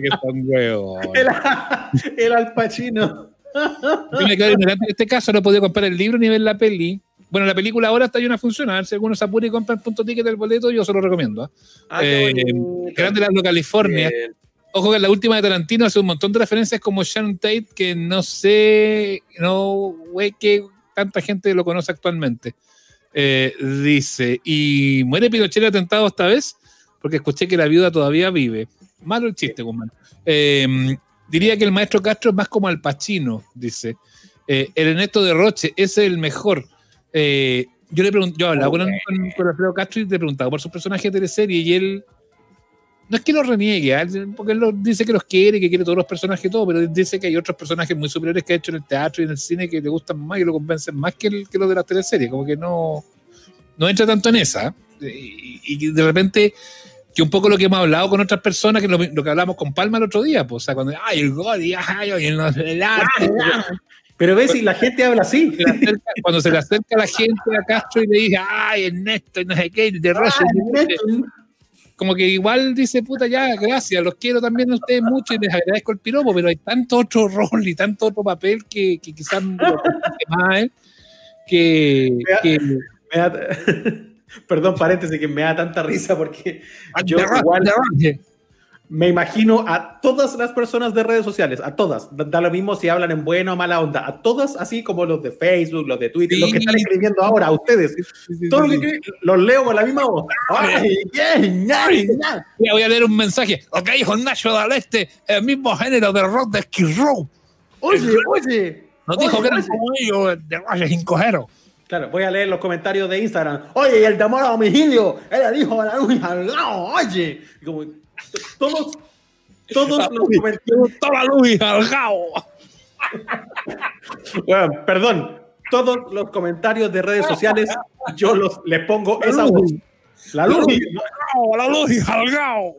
que son el, el alpachino. Yo me quedo ignorante en este caso, no he podido comprar el libro ni ver la peli. Bueno, la película ahora está llena a funcionar. Si alguno se apura y compra el punto ticket del boleto, yo se lo recomiendo. ¿ah? Ah, eh, grande la California. Ojo que en la última de Tarantino hace un montón de referencias como Sharon Tate, que no sé, no, güey, que tanta gente lo conoce actualmente. Eh, dice, y muere Pinochet atentado esta vez, porque escuché que la viuda todavía vive. Malo el chiste, Guzmán. Eh, Diría que el maestro Castro es más como Al Pacino, dice. Eh, el Ernesto de Roche, es el mejor. Eh, yo le pregunto, yo hablaba con, Alfredo Castro y le preguntaba por su personaje de teleserie y él no es que lo reniegue, ¿ah? porque él dice que los quiere, que quiere todos los personajes y todo, pero dice que hay otros personajes muy superiores que ha hecho en el teatro y en el cine que le gustan más y lo convencen más que, el, que los de las teleseries, como que no, no entra tanto en esa. Y, y de repente que un poco lo que hemos hablado con otras personas, que lo, lo que hablamos con Palma el otro día, pues, o sea, cuando, ay, el Godi, ay, el, el arte, Pero ves, si la gente habla así. se le acerca- cuando se le acerca la gente a Castro y le dice, ay, Ernesto, y no sé qué, de Roger, como que igual dice, puta, ya, gracias, los quiero también a ustedes mucho y les agradezco el piropo, pero hay tanto otro rol y tanto otro papel que, que quizás no lo conoce más que, que Me da- Perdón, paréntesis, que me da tanta risa porque yo de Roger, igual me imagino a todas las personas de redes sociales, a todas, da, da lo mismo si hablan en buena o mala onda, a todas, así como los de Facebook, los de Twitter, Sí. los que están escribiendo ahora, a ustedes. Todos los que los leo con la misma voz. ¡Ay, ay, ya! Mira, voy a leer un mensaje. Que dijo Nacho del Este, el mismo género de rock de Skid Row. Oye, oye. Nos dijo Oye, que eran como ellos, de Roger Cincojero. Claro, voy a leer los comentarios de Instagram. Oye, y el de amor a homicidio, ella dijo a la luz al lado, oye. Y como, todos, todos los comentarios. Toda la luz gao. Bueno, perdón, todos los comentarios de redes sociales, yo los les pongo esa voz. La luz. La luz al gao.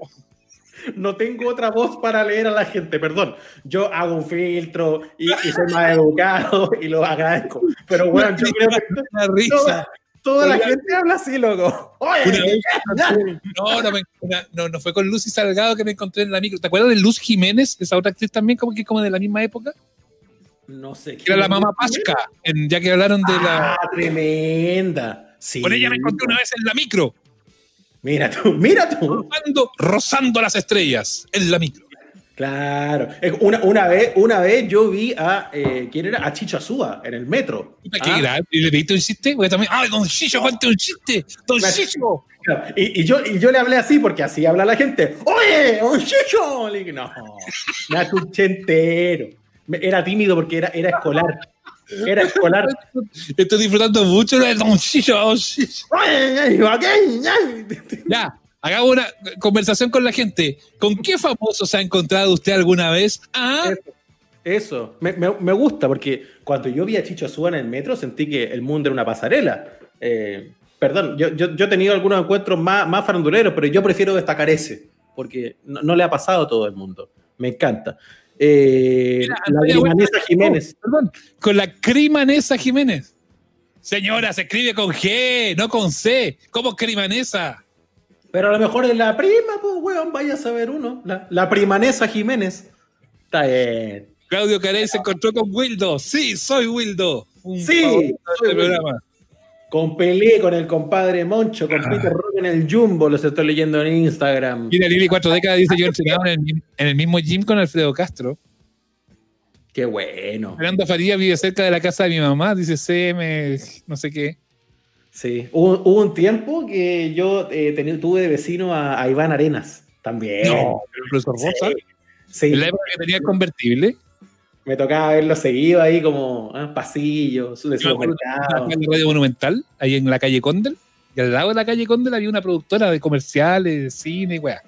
No tengo otra voz para leer a la gente, perdón. Yo hago un filtro y, y soy más educado y lo agradezco. Pero bueno, yo creo que Una risa. toda, toda la gente habla así, loco. Oye. No, no, me- no, no fue con Lucy Salgado que me encontré en la micro. ¿Te acuerdas de Luz Jiménez, esa otra actriz también, como que como de la misma época? no sé. Era la mamá Pasca, en- ya que hablaron de la. Ah, tremenda. Sí. Con ella me encontré una vez en la micro, Mira tú, mira tú. rozando, rozando las estrellas en la micro. Claro. Una, una, vez, una vez yo vi a, eh, ¿quién era? A Chicho Azúa en el metro. Qué Ah, grave. ¿Y le pediste un chiste? Porque también, ¡ay, don Chicho, cuente un chiste! ¡Don Claro. Chicho! claro. y, y yo, y yo le hablé así porque así habla la gente. ¡Oye, un Chicho! Le dije, no, me escuché entero. Me- Era tímido porque era, era escolar. Era escolar. Estoy disfrutando mucho de. Ya, hagamos una conversación con la gente. ¿Con qué famoso se ha encontrado usted alguna vez? Ah, Eso, me, me- me gusta porque cuando yo vi a Chicho Azúa en el metro sentí que el mundo era una pasarela. Eh, perdón, yo, yo, yo he tenido algunos encuentros más, más faranduleros, pero yo prefiero destacar ese porque no, no le ha pasado a todo el mundo. Me encanta. Eh, Mira, la Huerta- Jiménez. perdón, con la Crimanesa Jiménez. Señora, se escribe con G, no con C. ¿Cómo Crimanesa? Pero a lo mejor es la prima, pues, weón, vaya a saber uno. La, la primanesa Jiménez. Está bien. Claudio Carey se encontró con Wildo. Sí, soy Wildo. Un Sí, soy este Wildo. programa. Con Pelé, con el compadre Moncho, con Ah. Peter Rock en el Jumbo, los estoy leyendo en Instagram. Mira, Lili, cuatro décadas dice yo entrenaba en el, mi- en el mismo gym con Alfredo Castro. Qué bueno. Fernando Faría vive cerca de la casa de mi mamá, dice CM, no sé qué. Sí. Hubo, hubo un tiempo que yo eh, tuve de vecino a, a Iván Arenas. También. No, el profesor Rosa. Sí. En la época que tenía el convertible. Me tocaba verlo seguido ahí como ah, pasillos de supermercado. en la Radio Monumental, ahí en la calle Condel. Y al lado de la calle Condel había una productora de comerciales, de cine y weá.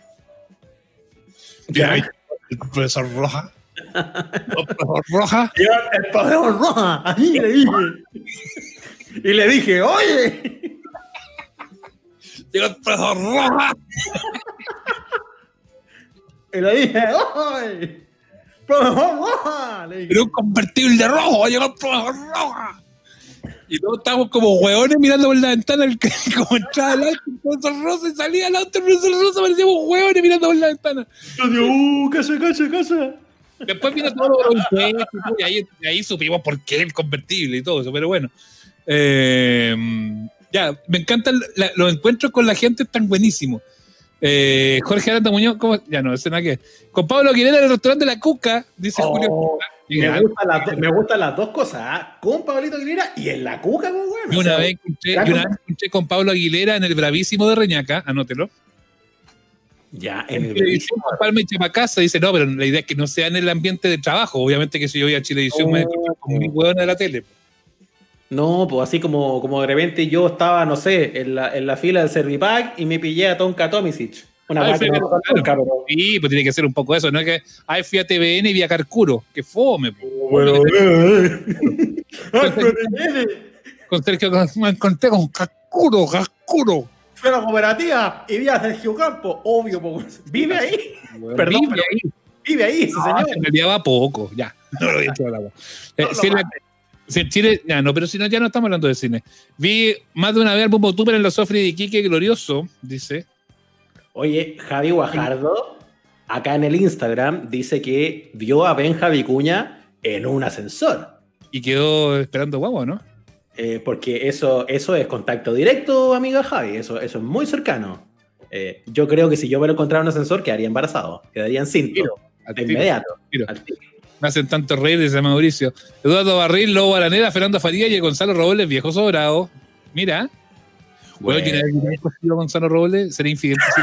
Ya. El profesor Roja. El profesor Roja. Yo, el padrón roja, ahí le dije. Y le dije, oye. Llegó el profesor Roja. Y le dije, oye. Roja. Era un convertible rojo. Llegó el profesor Roja. Y todos estábamos como hueones mirando por la ventana el, como entraba el auto, el profesor Rosa y salía el auto, el profesor Rosa, parecíamos hueones mirando por la ventana. Yo digo, uh, casa, casa, casa. Después vino todo lo impuestos y ahí, ahí supimos por qué el convertible y todo eso, pero bueno. Eh, ya, me encantan los encuentros con la gente, están buenísimos. Eh, Jorge Aranda Muñoz, ¿cómo? Ya no, ese nada que. Con Pablo Aguilera en el restaurante de la Cuca, dice Oh, Julio. Me me gustan las dos cosas, ¿ah? con Pablito Aguilera y en la cuca, pues bueno. Y o una, sea, vez y una con- vez encontré con Pablo Aguilera en el Bravísimo de Reñaca, anótelo. Ya, en el Televisión Palma y Chapacasa dice, no, pero la idea es que no sea en el ambiente de trabajo. Obviamente que si yo voy a Chilevisión me voy a con mi hueona de la tele. No, pues así como, como de repente yo estaba, no sé, en la, en la fila del Servipack y me pillé a Tonka Tomisic. Una Ay, pero- no pasó nunca, pero- Sí, pues tiene que ser un poco eso, ¿no? Es que, ay, fui a TVN y vi a Carcuro, que fome. po. Bueno, eh. Ay, pero viene. Con Sergio me encontré con Carcuro, Carcuro. fui a la cooperativa y vi a Sergio Campo, obvio, pues, vive ahí. Perdón, vive pero ahí. vive ahí ese No, señor. en realidad va poco, ya. No lo he dicho. Eh, No lo si en la- mates. Si en Chile, ya no, pero si no, ya no estamos hablando de cine. Vi más de una vez al Bumbo Tuber en los Sofri de Iquique Glorioso, dice. Oye, Javi Guajardo, acá en el Instagram, dice que vio a Benja Vicuña en un ascensor. Y quedó esperando guagua, ¿no? Eh, porque eso, eso es contacto directo, amiga Javi. Eso, eso es muy cercano. Eh, yo creo que si yo me lo encontrara en un ascensor, quedaría embarazado. Quedaría en cinto. De tiro, inmediato. tiro. al tiro. Me hacen tanto reír, dice Mauricio. Eduardo Barril, Lobo Araneda, Fernando Faría y Gonzalo Robles, viejo sobrado. Mira. Bueno, que Bueno. cocido Gonzalo Robles sería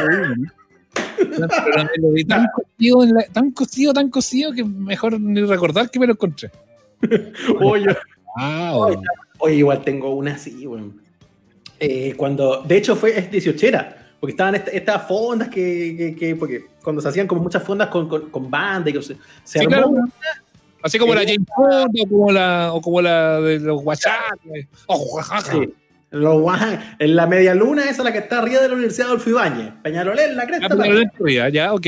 digo, ¿no? Tan la- tan cocido, tan cocido que mejor ni recordar que me lo encontré. Oye, Ah, Oye, Oye, igual tengo una así, weón. Eh, cuando, de hecho, fue es 18 porque estaban esta- estas fondas que, que- que- porque cuando se hacían como muchas fondas con, con, con banda y que se, se Sí, armó claro. una- Así como la Eh, James Bond o como la, o como la de los. Oh, sí, los en la media luna, esa la que está arriba de la Universidad Adolfo Ibáñez, Peñalolén, la cresta. Ah, ya, ya, ok.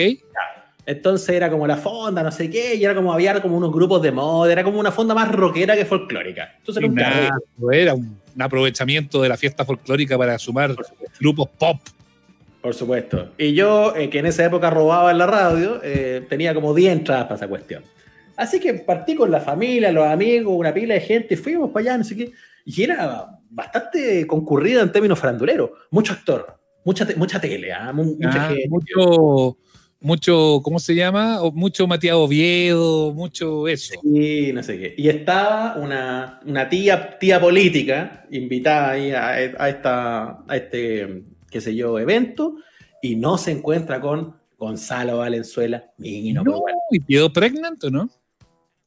Entonces era como la fonda, no sé qué, y era como había como unos grupos de moda, era como una fonda más rockera que folclórica. Entonces era un era un, aprovechamiento de la fiesta folclórica para sumar grupos pop. Por supuesto. Y yo, eh, que en esa época robaba en la radio, eh, tenía como 10 entradas para esa cuestión. Así que partí con la familia, los amigos, una pila de gente, fuimos para allá, no sé qué. Y era bastante concurrida en términos faranduleros. Mucho actor, mucha, te- mucha tele, ¿ah? Mu- mucha Ah, gente. mucho, mucho, ¿cómo se llama? Mucho Matías Oviedo, mucho eso. Y no sé qué. Y estaba una, una tía, tía política invitada ahí a, a esta, a este, qué sé yo, evento, y no se encuentra con Gonzalo Valenzuela, niño, No, ¿Y quedó pregnant o no?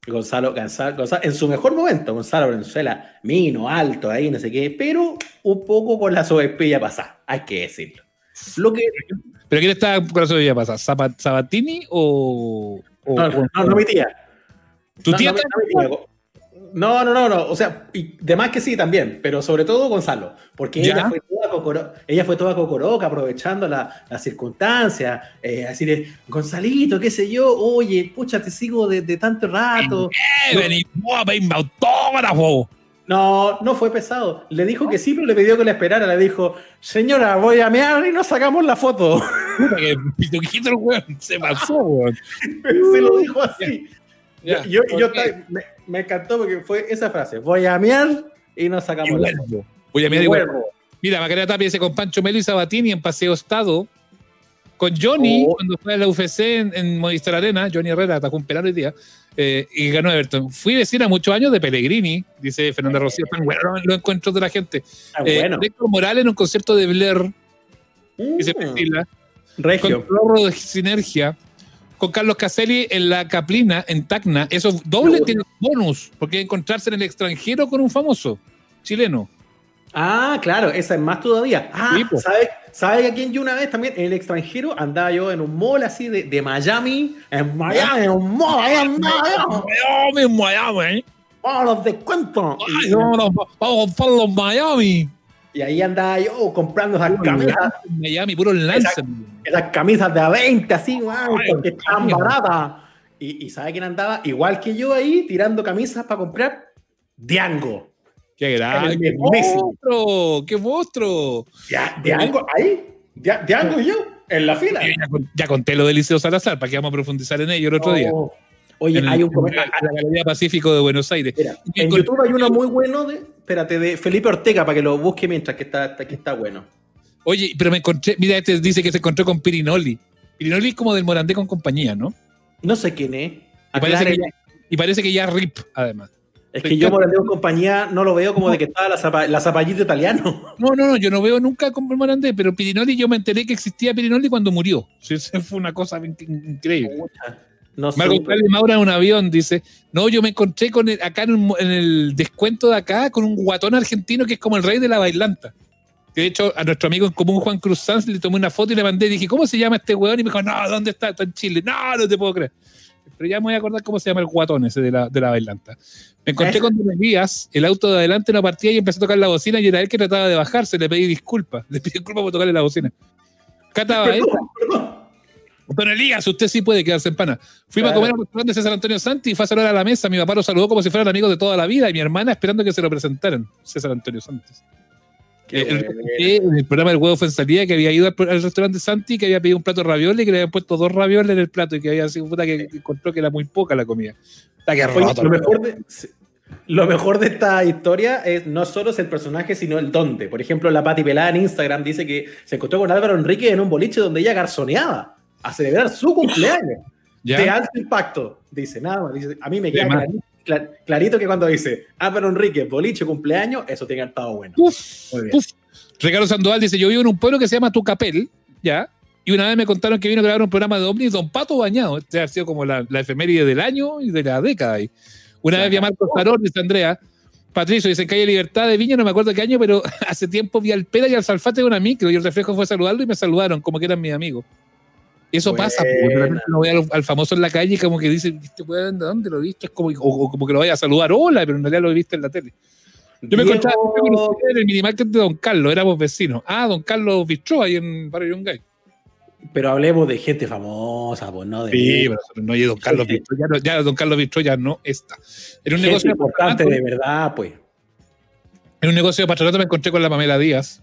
Gonzalo, Gonzalo, Gonzalo- en su mejor momento, Gonzalo Valenzuela, mino, alto, ahí, no sé qué, pero un poco con la sobrepilla pasada, hay que decirlo. Lo que. ¿Pero quién está con eso ya pasa? ¿Zapa- ¿Sabatini o.? o- No, no, no, mi tía. ¿Tu tía está- mi tía. No, no, no, no. O sea, y demás que sí también, pero sobre todo Gonzalo, porque ¿Ya? ella fue, toda cocoro- ella fue toda cocoroca, aprovechando la- las circunstancias, eh, así de, Gonzalito, qué sé yo, oye, pucha, te sigo de, de tanto rato. ¡Eh, vení, vos a pedirme autógrafo! No, no fue pesado. Le dijo que sí, pero le pidió que la esperara. Le dijo, señora, voy a mear y nos sacamos la foto. Se pasó. Se lo dijo así. Yo yo me, me encantó porque fue esa frase, voy a mear y nos Y sacamos la foto. Voy a Y vuelvo. Mira, Macarena Tapia dice con Pancho Melo y Sabatini en Paseo Estado. Con Johnny, Oh. cuando fue a la UFC en, en Movistar Arena, Johnny Herrera atacó un penal hoy día eh, y ganó Everton. Fui vecina muchos años de Pellegrini, dice Fernanda Rocío. Tan bueno los encuentros de la gente. Eh, bueno. Héctor Morales en un concierto de Blair, dice Mm. Con Regio. Rorro de Sinergia. Con Carlos Caselli en la Caplina, en Tacna. Eso doble No. tiene bonus, porque encontrarse en el extranjero con un famoso chileno. Ah, claro, esa es más todavía. Ah, Sí. ¿sabes sabe a quién yo una vez también en el extranjero andaba yo en un mall así de, de Miami? En Miami, en un mall, en Miami. Miami, en Miami. ¡Oh, los descuentos! Ay, no, vamos a en Miami. Y ahí andaba yo comprando esas camisas, Miami, puro Lancer. esas camisas de a 20, así, wow, Ay, porque están baratas. Y, y ¿sabe quién andaba? Igual que yo ahí, tirando camisas para comprar. Diango. Qué grande. ¡Qué monstruo! ¡Qué monstruo! Dia- Diango, ahí. Dia- Diango y yo, en la fila. Ya, con- ya conté lo del Liceo Salazar, para que vamos a profundizar en ello el otro día. Oye, En el- hay un en comentario. la Galería Pacífico de Buenos Aires. Mira, en con- YouTube hay uno muy bueno de, espérate, de Felipe Ortega para que lo busque mientras que está, que está bueno. Oye, pero me encontré, mira, este dice que se encontró con Pirinoli. Pirinoli es como del Morandé con compañía, ¿no? No sé quién es. Y parece, que ya, y parece que ya RIP, además. es que yo por el compañía no lo veo como de que estaba la, zapa- la zapallita italiano. No, no, no, yo no veo nunca con Morandé, pero Pirinoli, yo me enteré que existía Pirinoli cuando murió. Sí, eso fue una cosa in- increíble. No. Marco González Maura en un avión dice, no, yo me encontré con el- acá en, un- en el descuento de acá con un guatón argentino que es como el rey de la bailanta. De hecho a nuestro amigo en común Juan Cruz Sanz le tomé una foto y le mandé dije, ¿cómo se llama este weón? Y me dijo, no, ¿dónde está? Está en Chile. No, no te puedo creer. pero ya me voy a acordar cómo se llama el guatón ese de la, de la bailanta. Me encontré con Don Elías, el auto de adelante no partía y empecé a tocar la bocina y era él que trataba de bajarse, le pedí disculpas, le pedí disculpas por tocarle la bocina. Cata Don Elías, usted sí puede quedarse en pana. Fuimos a comer al restaurante de César Antonio Santi y fue a saludar a la mesa. Mi papá lo saludó como si fueran amigos de toda la vida y mi hermana esperando que se lo presentaran. César Antonio Santi. Qué el, bueno. el- el programa del huevo fue en salida que había ido al, al restaurante Santi que había pedido un plato de ravioles y que le habían puesto dos ravioles en el plato y que había sido puta que que encontró que era muy poca la comida. Está que Oye, roto. lo, mejor de, sí. Lo mejor de esta historia es no solo es el personaje, sino el dónde. Por ejemplo, la Pati Pelada en Instagram dice que se encontró con Álvaro Enrique en un boliche donde ella garzoneaba a celebrar su cumpleaños. ¿Ya? De alto impacto. Dice, nada más. Dice, a mí me queda clarito, cla- clarito que cuando dice Álvaro Enrique, boliche, cumpleaños, eso tiene que haber estado bueno. Uf, Muy bien. uf. Ricardo Sandoval dice, yo vivo en un pueblo que se llama Tucapel, ¿ya? Y una vez me contaron que vino a grabar un programa de ovnis Don Pato Bañado. Este ha sido como la, la efeméride del año y de la década ahí. Una vez vi a Marcos Tarón, dice Andrea. Patricio dice, en calle Libertad de Viña, no me acuerdo qué año, pero hace tiempo vi al Pera y al Salfate de una micro y el reflejo fue saludarlo y me saludaron como que eran mis amigos. Y eso Buena. pasa, porque de repente uno ve al, al famoso en la calle y como que dice, ¿este weón de dónde lo viste? Es como, o, o como que lo vaya a saludar, hola, pero en realidad lo viste en la tele. Yo me encontraba en el minimarket de Don Carlos, éramos vecinos. Ah, Don Carlos Bistró, ahí en Barrio Yungay. Pero hablemos de gente famosa, pues no de pero no hay Don Carlos Sí. Bistró, ya, no- ya Don Carlos Bistró ya no está. En un gente negocio importante de verdad, pues. en un negocio de patronato me encontré con la Pamela Díaz.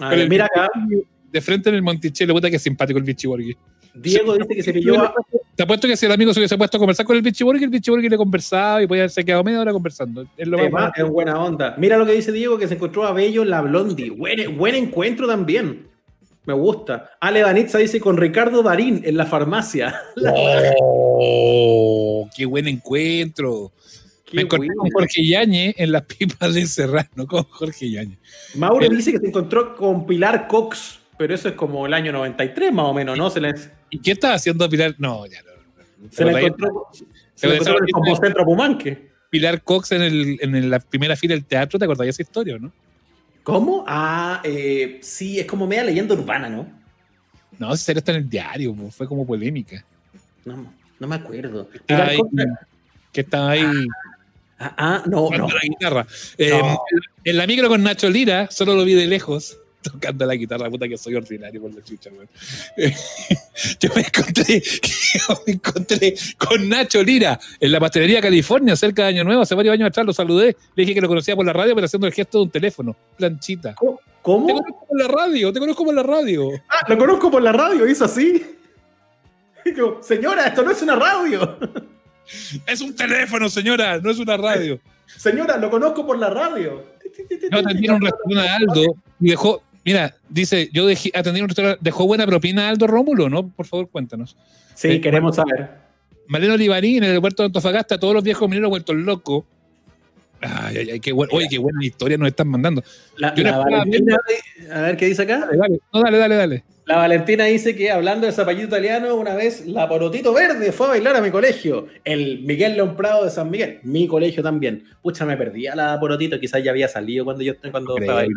A ver, mira acá, De frente en el Monticello, puta que simpático el Bichiborghi. Diego dice que se pilló a, Te apuesto que si el amigo se hubiese puesto a conversar con el Bichiborghi, el Bichiborghi le conversaba y podía haberse quedado media hora conversando. Es lo más es buena onda. Mira lo que dice Diego, que se encontró a Bello en la Blondie. Buen, buen encuentro también. Me gusta. Ale Danitza dice con Ricardo Darín en la farmacia. ¡Oh! ¡Qué buen encuentro! Qué Me encontré bueno. con Jorge Yañez en las pipas de Serrano, con Jorge Yañez. Mauro dice que se encontró con Pilar Cox, pero eso es como el año 93 más o menos, ¿no? Se la, se ¿Y qué estaba haciendo Pilar? No, ya no. no. la Pero encontró, se la encontró en el Compocentro Pumanque. Pilar Cox en, el, en la primera fila del teatro, ¿te acordás de esa historia, no? ¿Cómo? Ah, eh, sí, es como media leyenda urbana, ¿no? No, esa serie está en el diario, po, fue como polémica. No, no me acuerdo. Pilar Cox- que estaba ahí ah, ah, no, no. tocando la guitarra. Eh, No. En la micro con Nacho Lira, solo lo vi de lejos, tocando la guitarra, puta que soy ordinario por la chucha, weón. Yo me encontré, yo me encontré con Nacho Lira en la pastelería California, cerca de Año Nuevo, hace varios años atrás, lo saludé, le dije que lo conocía por la radio, pero haciendo el gesto de un teléfono, planchita. ¿Cómo? Te conozco por la radio, te conozco por la radio. Ah, lo conozco por la radio, hizo así. Digo, señora, esto no es una radio. Es un teléfono, señora, no es una radio. Señora, lo conozco por la radio. Yo atendí en un restaurante a Aldo y dejó, mira, dice, yo dejé, atendí en un restaurante, dejó buena propina a Aldo Rómulo, ¿no? Por favor, cuéntanos. Sí, queremos saber. Maleno Olivarí en el aeropuerto de Antofagasta, todos los viejos mineros vueltos locos. Ay, ay, ay, qué buen, oye, qué buena historia nos están mandando. La, la Valentina, a ver qué dice acá. Dale, dale, no, dale, dale, dale. La Valentina dice que hablando de zapallito italiano, una vez la Porotito Verde fue a bailar a mi colegio. El Miguel León Prado de San Miguel. Mi colegio también. Pucha, me perdí a la Porotito. Quizás ya había salido cuando yo cuando estaba ahí.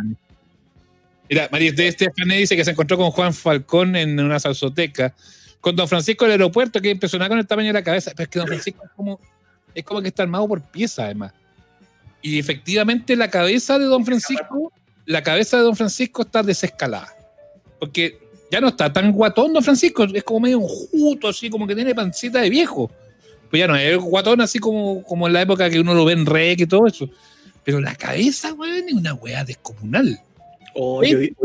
Mira, María de Estefané dice que se encontró con Juan Falcón en una salsoteca. Con Don Francisco en el aeropuerto, que impresionaba con el tamaño de la cabeza. Pero es que Don Francisco es como, es como que está armado por pieza, además. Y efectivamente la cabeza de Don Francisco, la cabeza de Don Francisco está desescalada. Porque ya no está tan guatón Don Francisco, es como medio enjuto, así como que tiene pancita de viejo. Pues ya no es guatón así como, como en la época que uno lo ve en rec y todo eso. Pero la cabeza, weón, es una weá descomunal. Hoy, hoy-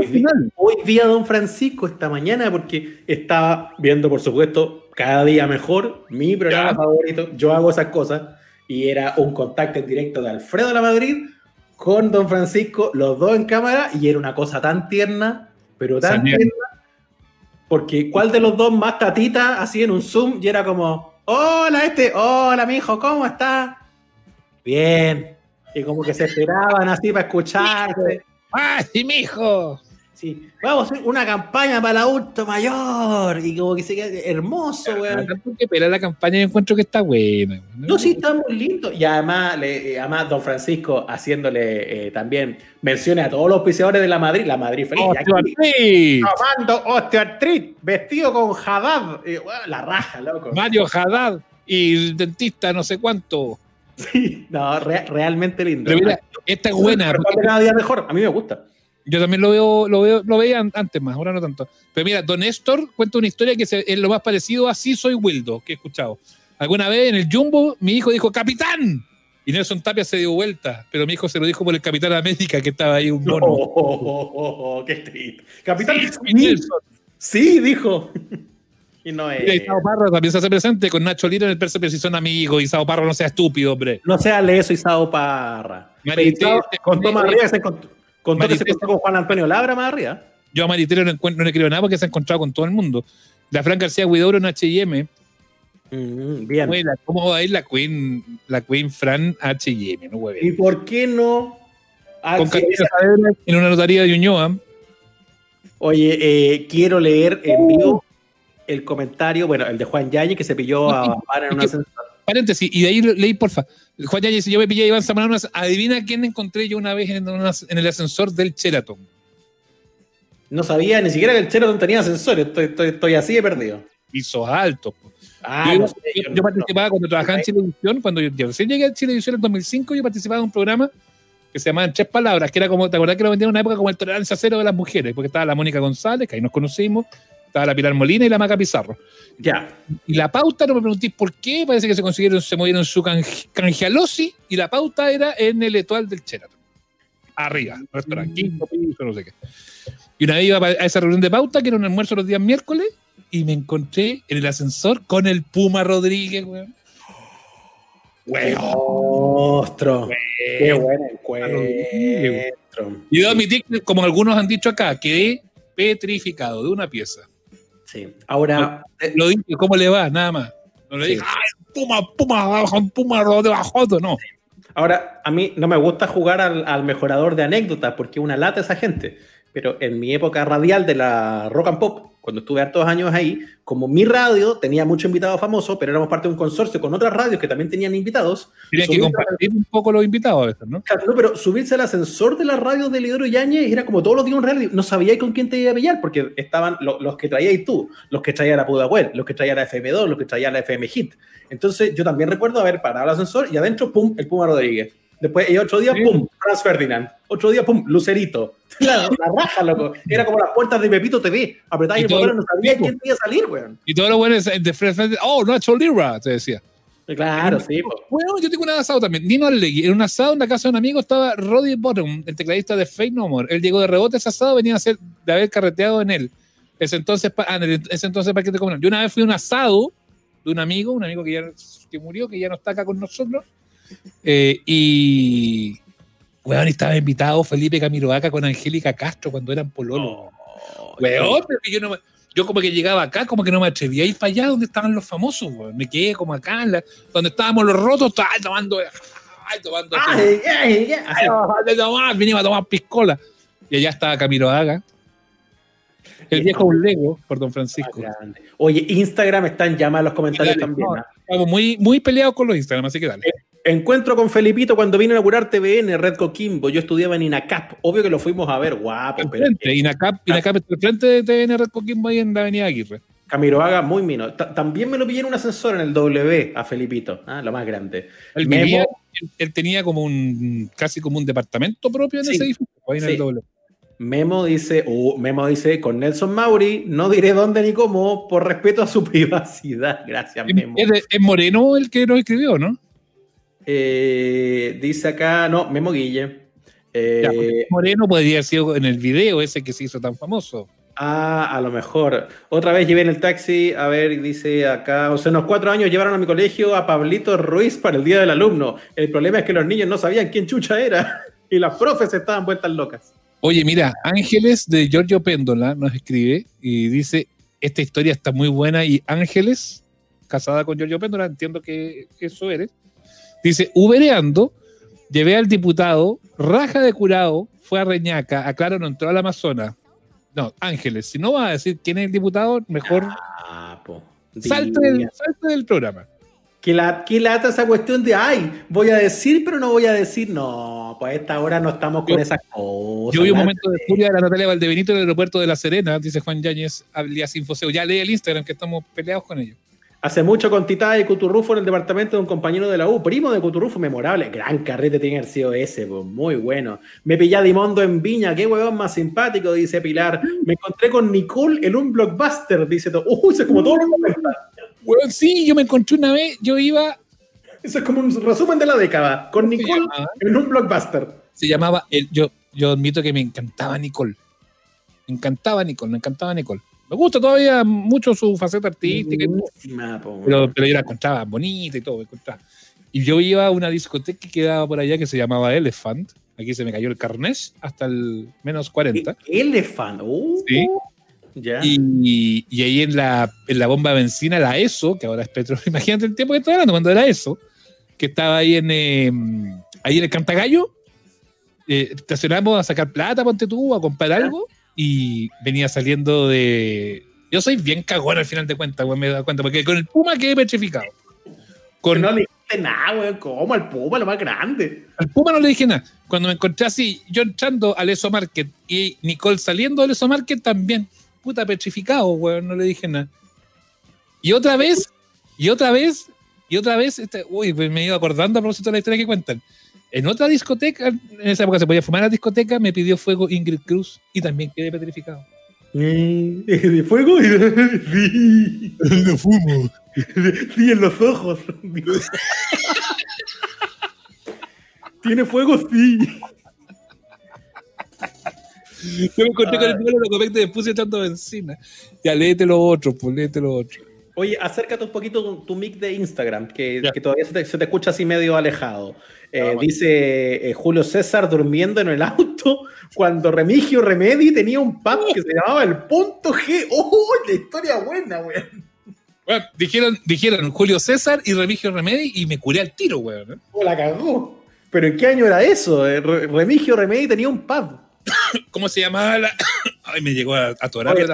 hoy Don Francisco esta mañana porque estaba viendo, por supuesto, cada día mejor mi programa Ya. favorito. Yo hago esas cosas y era un contacto en directo de Alfredo La Madrid con Don Francisco, los dos en cámara, y era una cosa tan tierna, pero tan Sabía. tierna, porque ¿cuál de los dos más tatita así en un Zoom? Y era como, hola este, hola mi hijo, ¿cómo está? Bien. Y como que se esperaban así para escucharte. ¡Ay, mijo! Sí, vamos a hacer una campaña para el adulto mayor y como que se queda hermoso, weón. Pela la campaña y encuentro que está buena. No, sí, está muy lindo. Y además, le- eh, además Don Francisco haciéndole eh, también menciones a todos los auspiciadores de la Madrid, la Madrid feliz. Osteoartritis. tomando osteoartritis, vestido con Haddad. Eh, weón, la raja, loco. Mario Haddad. y el dentista no sé cuánto. Sí, no, re- realmente lindo. Pero mira, esta es buena. Pero porque cada día mejor, a mí me gusta. Yo también lo veo, lo veo, lo veía an- antes más, ahora no tanto. Pero mira, Don Néstor cuenta una historia que es lo más parecido a Sí soy Wildo que he escuchado. Alguna vez en el Jumbo, mi hijo dijo ¡Capitán! Y Nelson Tapia se dio vuelta, pero mi hijo se lo dijo por el Capitán América, que estaba ahí un mono. Oh, qué triste. Capitán, sí, Nelson. sí, dijo. Y no es. Y Sao Parra también se hace presente con Nacho Lira en el Perse, si son amigos, y Sao Parra no sea estúpido, hombre. No sea eso, Isao Parra. Marité- Pero Isao contó más arriba que se encontró, contó que se con Juan Antonio Labra más arriba. Yo a Maritero no, no le creo nada porque se ha encontrado con todo el mundo. La Fran García Huidobro en H&M. Mm, bien. La- ¿Cómo va a ir la Queen, la Queen Fran H&M? No. ¿Y por qué no? Ah, Con sí, en una notaría de Ñuñoa. Oye, eh, quiero leer en vivo el comentario, bueno, el de Juan Yañez que se pilló a Para en una que-. Paréntesis, y de ahí leí, porfa. Juan Yañez dice, yo me pillé a Iván Zamorano. Adivina quién encontré yo una vez en, una- en el ascensor del Sheraton. No sabía ni siquiera que el Sheraton tenía ascensor. Estoy, estoy, estoy así de perdido. Pisos altos. Ah, yo, no sé, yo- yo yo no- participaba cuando trabajaba en Chilevisión, cuando yo, yo recién llegué a Chilevisión en 2005, yo participaba en un programa que se llamaba En Tres Palabras, que era como, ¿te acordás que lo vendían en una época como el tolerancia cero de las mujeres? Porque estaba la Mónica González, que ahí nos conocimos, estaba la Pilar Molina y la Maca Pizarro. Ya. Y la pauta, no me preguntéis por qué, parece que se consiguieron, se movieron su canje- canjealosi, y la pauta era en el Etoal del Sheraton. Arriba, restaurante, quinto piso, no sé qué. Y una vez iba a esa reunión de pauta, que era un almuerzo los días miércoles, y me encontré en el ascensor con el Puma Rodríguez, weón. Monstruo. Qué buen encuentro. Y admitir que, como algunos han dicho acá, quedé petrificado de una pieza. Sí. Ahora, eh, Lo dije, ¿cómo le va? Nada más. No le Sí. dije, ¡ay, Puma, Puma, Puma, de bajoto! No. ahora, a mí no me gusta jugar al, al mejorador de anécdotas porque una lata esa gente. Pero en mi época radial de la rock and pop, cuando estuve hartos años ahí, como mi radio tenía muchos invitados famosos, pero éramos parte de un consorcio con otras radios que también tenían invitados. Tienen que compartir un poco los invitados a veces, ¿no? Claro, no, pero subirse al ascensor de la radio de Lidoro Yáñez era como todos los días un reality. No sabía con quién te iba a pillar, porque estaban lo- los que traías tú, los que traía la Pudahuel, los que traía la FM2, los que traía la FM Hit. Entonces, yo también recuerdo haber parado el ascensor y adentro, pum, el Puma Rodríguez. Después, y otro día, Sí. pum, Franz Ferdinand. Otro día, pum, Lucerito. La, la raja, loco. Era como las puertas de Pepito TV. Apretabas Y el botón no sabía quién te iba a salir, weón. Y todos los buenos de Fred Fred, oh, Nacho Lira, te decía. Claro, sí. Bueno, yo tengo un asado también. Nino Arlegui. En un asado en la casa de un amigo estaba Roddy Bottom, el tecladista de Fake No More. Él llegó de rebote ese asado, venía a ser de haber carreteado en él. Ese entonces, ah, ese entonces paquete comunal. Yo una vez fui a un asado de un amigo, un amigo que ya que murió, que ya no está acá con nosotros. Eh, y. Weón, estaba invitado Felipe Camiroaca con Angélica Castro cuando eran pololo. Weón, pero que yo no me- Yo como que llegaba acá, como que no me atrevía a ir para allá donde estaban los famosos, weón. Me quedé como acá, en la- donde estábamos los rotos, estaba tomando, ay, tomando, Ay, ay, ay, tomar, venimos a tomar piscola. Y allá estaba Camilo Haga. El viejo Lego, por don Francisco. Oye, Instagram está en llama en los comentarios Dale, también. no, ¿ah? Estamos muy, muy peleados con los Instagram, así que dale. Encuentro con Felipito cuando vino a inaugurar TVN, Red Coquimbo. Yo estudiaba en INACAP. Obvio que lo fuimos a ver, guapo. Pero Inacap, Inacap está al frente de TVN Red Coquimbo ahí en la avenida Aguirre. Camiroaga, muy mino. Ta- También me lo pillé en un ascensor en el W a Felipito, ah, lo más grande. Él, Memo. vivía- él, él tenía como un, casi como un departamento propio en Sí. ese edificio, ahí en Sí. el doble. Memo dice, uh, Memo dice, con Nelson Mauri, no diré dónde ni cómo, por respeto a su privacidad. Gracias, Memo. Es Moreno el que nos escribió, ¿no? Eh, dice acá, no, Memo Guille. Eh, Ya, Moreno podría haber sido en el video ese que se hizo tan famoso. Ah, a lo mejor. Otra vez llevé en el taxi, a ver, dice acá, o sea, unos cuatro años llevaron a mi colegio a Pablito Ruiz para el Día del Alumno. El problema es que los niños no sabían quién chucha era y las profes estaban vueltas locas. Oye, mira, Ángeles de Giorgio Péndola nos escribe y dice, esta historia está muy buena y Ángeles, casada con Giorgio Péndola, entiendo que eso eres, dice, ubereando, llevé al diputado, raja de curado, fue a Reñaca, aclaro, no entró al Amazonas. No, Ángeles, si no va a decir quién es el diputado, mejor Ah, po. salte, del, salte del programa. Que la, que lata esa cuestión de, ay, voy a decir, pero no voy a decir. No, pues a esta hora no estamos con Yo- esas cosas. Yo vi un momento de furia de la Natalia Valdebenito en el aeropuerto de La Serena, dice Juan Yáñez, alias Infoseo. Ya lee el Instagram que estamos peleados con ellos. Hace mucho con Tita y Cuturrufo en el departamento de un compañero de la U, primo de Cuturrufo, memorable. Gran carrete tiene que haber sido ese, pues, muy bueno. Me pillé a Dimondo en Viña, qué huevón más simpático, dice Pilar. Me encontré con Nicole en un blockbuster, dice todo. Uh, eso es como todo Bueno, sí, yo me encontré una vez, yo iba. Eso es como un resumen de la década, con Nicole en un blockbuster. Se llamaba, el, yo, yo admito que me encantaba Nicole. Me encantaba Nicole, me encantaba Nicole. Me gusta todavía mucho su faceta artística, pero, pero, yo la encontraba bonita y todo. Y yo iba a una discoteca que quedaba por allá que se llamaba Elephant. Aquí se me cayó el carnés hasta el menos 40. Elephant, uh, sí. Ya. Y, y, ahí en la, en la bomba de benzina, la ESO, que ahora es Petro, imagínate el tiempo que estoy hablando, cuando era ESO, que estaba ahí en, em, ahí en el Cantagallo, eh, estacionamos a sacar plata, ponte tú, a comprar algo, y venía saliendo de. Yo soy bien cagón al final de cuentas, güey, me he dado cuenta, porque con el Puma quedé petrificado. Con... No le dijiste nada, güey, ¿cómo? Al Puma, lo más grande. Al Puma no le dije nada. Cuando me encontré así, yo entrando al ESO Market y Nicole saliendo del ESO Market también, puta, petrificado, güey, no le dije nada. Y otra vez, y otra vez, y otra vez, este, uy, pues me he ido acordando a propósito de la historia que cuentan. En otra discoteca, en esa época se podía fumar en la discoteca, me pidió fuego Ingrid Cruz y también quedé petrificado. ¿De fuego? Sí. Lo fumo. Sí, en los ojos. ¿Tiene fuego? Sí. Yo me encontré con el número de lo de puse echando benzina. Ya léete lo otro, pues léete lo otro. Oye, acércate un poquito tu, tu mic de Instagram, que, que todavía se te, se te, escucha así medio alejado. Eh, dice eh, Julio César durmiendo en el auto cuando Remigio Remedi tenía un pub que se llamaba el Punto G. ¡Oh, la historia buena, weón! Bueno, dijeron, dijeron Julio César y Remigio Remedi y me curé al tiro, weón. ¿eh? Oh, la cagó. ¿Pero en qué año era eso? Eh, Remigio Remedi tenía un pub. ¿Cómo se llamaba la...? Ay, me llegó a atorar. Oye,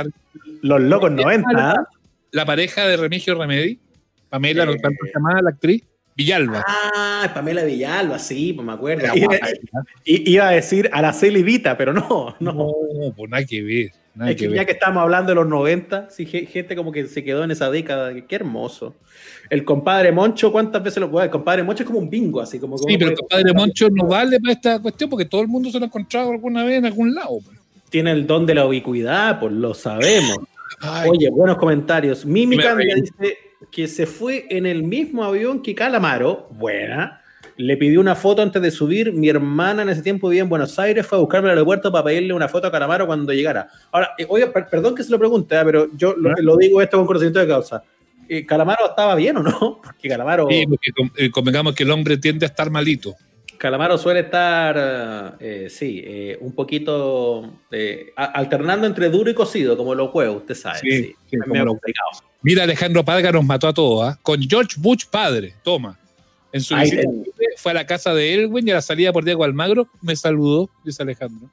los locos 90, la, la pareja de Remigio Remedi, Pamela, no tanto llamada la actriz. Villalba. Ah, Pamela Villalba, sí, pues me acuerdo. Iba, iba, a decir Araceli Vita, pero no, no. No, pues nada que ver. Nada es que, que ya que estamos hablando de los 90, sí, gente como que se quedó en esa década, qué hermoso. El compadre Moncho, ¿cuántas veces lo puede? El compadre Moncho es como un bingo, así como. Sí, pero el compadre Moncho no vale para esta cuestión porque todo el mundo se lo ha encontrado alguna vez en algún lado. Pues. Tiene el don de la ubicuidad, pues lo sabemos. Ay, Oye, buenos comentarios. Mimi Candia dice que se fue en el mismo avión que Calamaro. Buena. Le pidió una foto antes de subir. Mi hermana en ese tiempo vivía en Buenos Aires. Fue a buscarme al aeropuerto para pedirle una foto a Calamaro cuando llegara. Ahora, eh, oye, per perdón que se lo pregunte, ¿eh? pero yo lo, lo, digo esto con conocimiento de causa. Eh, ¿Calamaro estaba bien o no? Porque Calamaro. Sí, porque convengamos que el hombre tiende a estar malito. Calamaro suele estar, eh, sí, eh, un poquito eh, alternando entre duro y cocido, como los huevos, usted sabe. Sí, sí, sí como lo... Mira, Alejandro Padga nos mató a todos, ¿eh? con George Bush padre, toma. En su visita fue a la casa de Elwin y a la salida por Diego Almagro me saludó, dice Alejandro.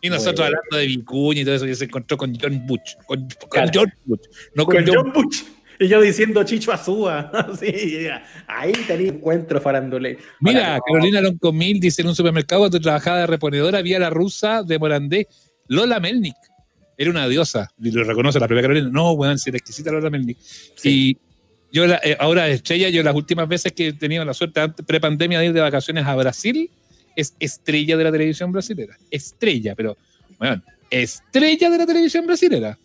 Y nosotros bueno. hablando de Vicuña y todo eso, y se encontró con John Bush, con, con claro. George Bush, no con, con John, John Bush. Y yo diciendo Chicho Azúa. sí, ahí tenía encuentro farandole. Mira, Carolina Loncomil dice en un supermercado cuando trabajaba de reponedora había la rusa de Morandé, Lola Melnik. Era una diosa, y lo reconoce la propia Carolina. No, weón, si era exquisita Lola Melnik. Sí. Y yo la, eh, ahora estrella, yo las últimas veces que he tenido la suerte pre-pandemia de ir de vacaciones a Brasil, es estrella de la televisión brasilera. Estrella, pero, bueno, estrella de la televisión brasilera.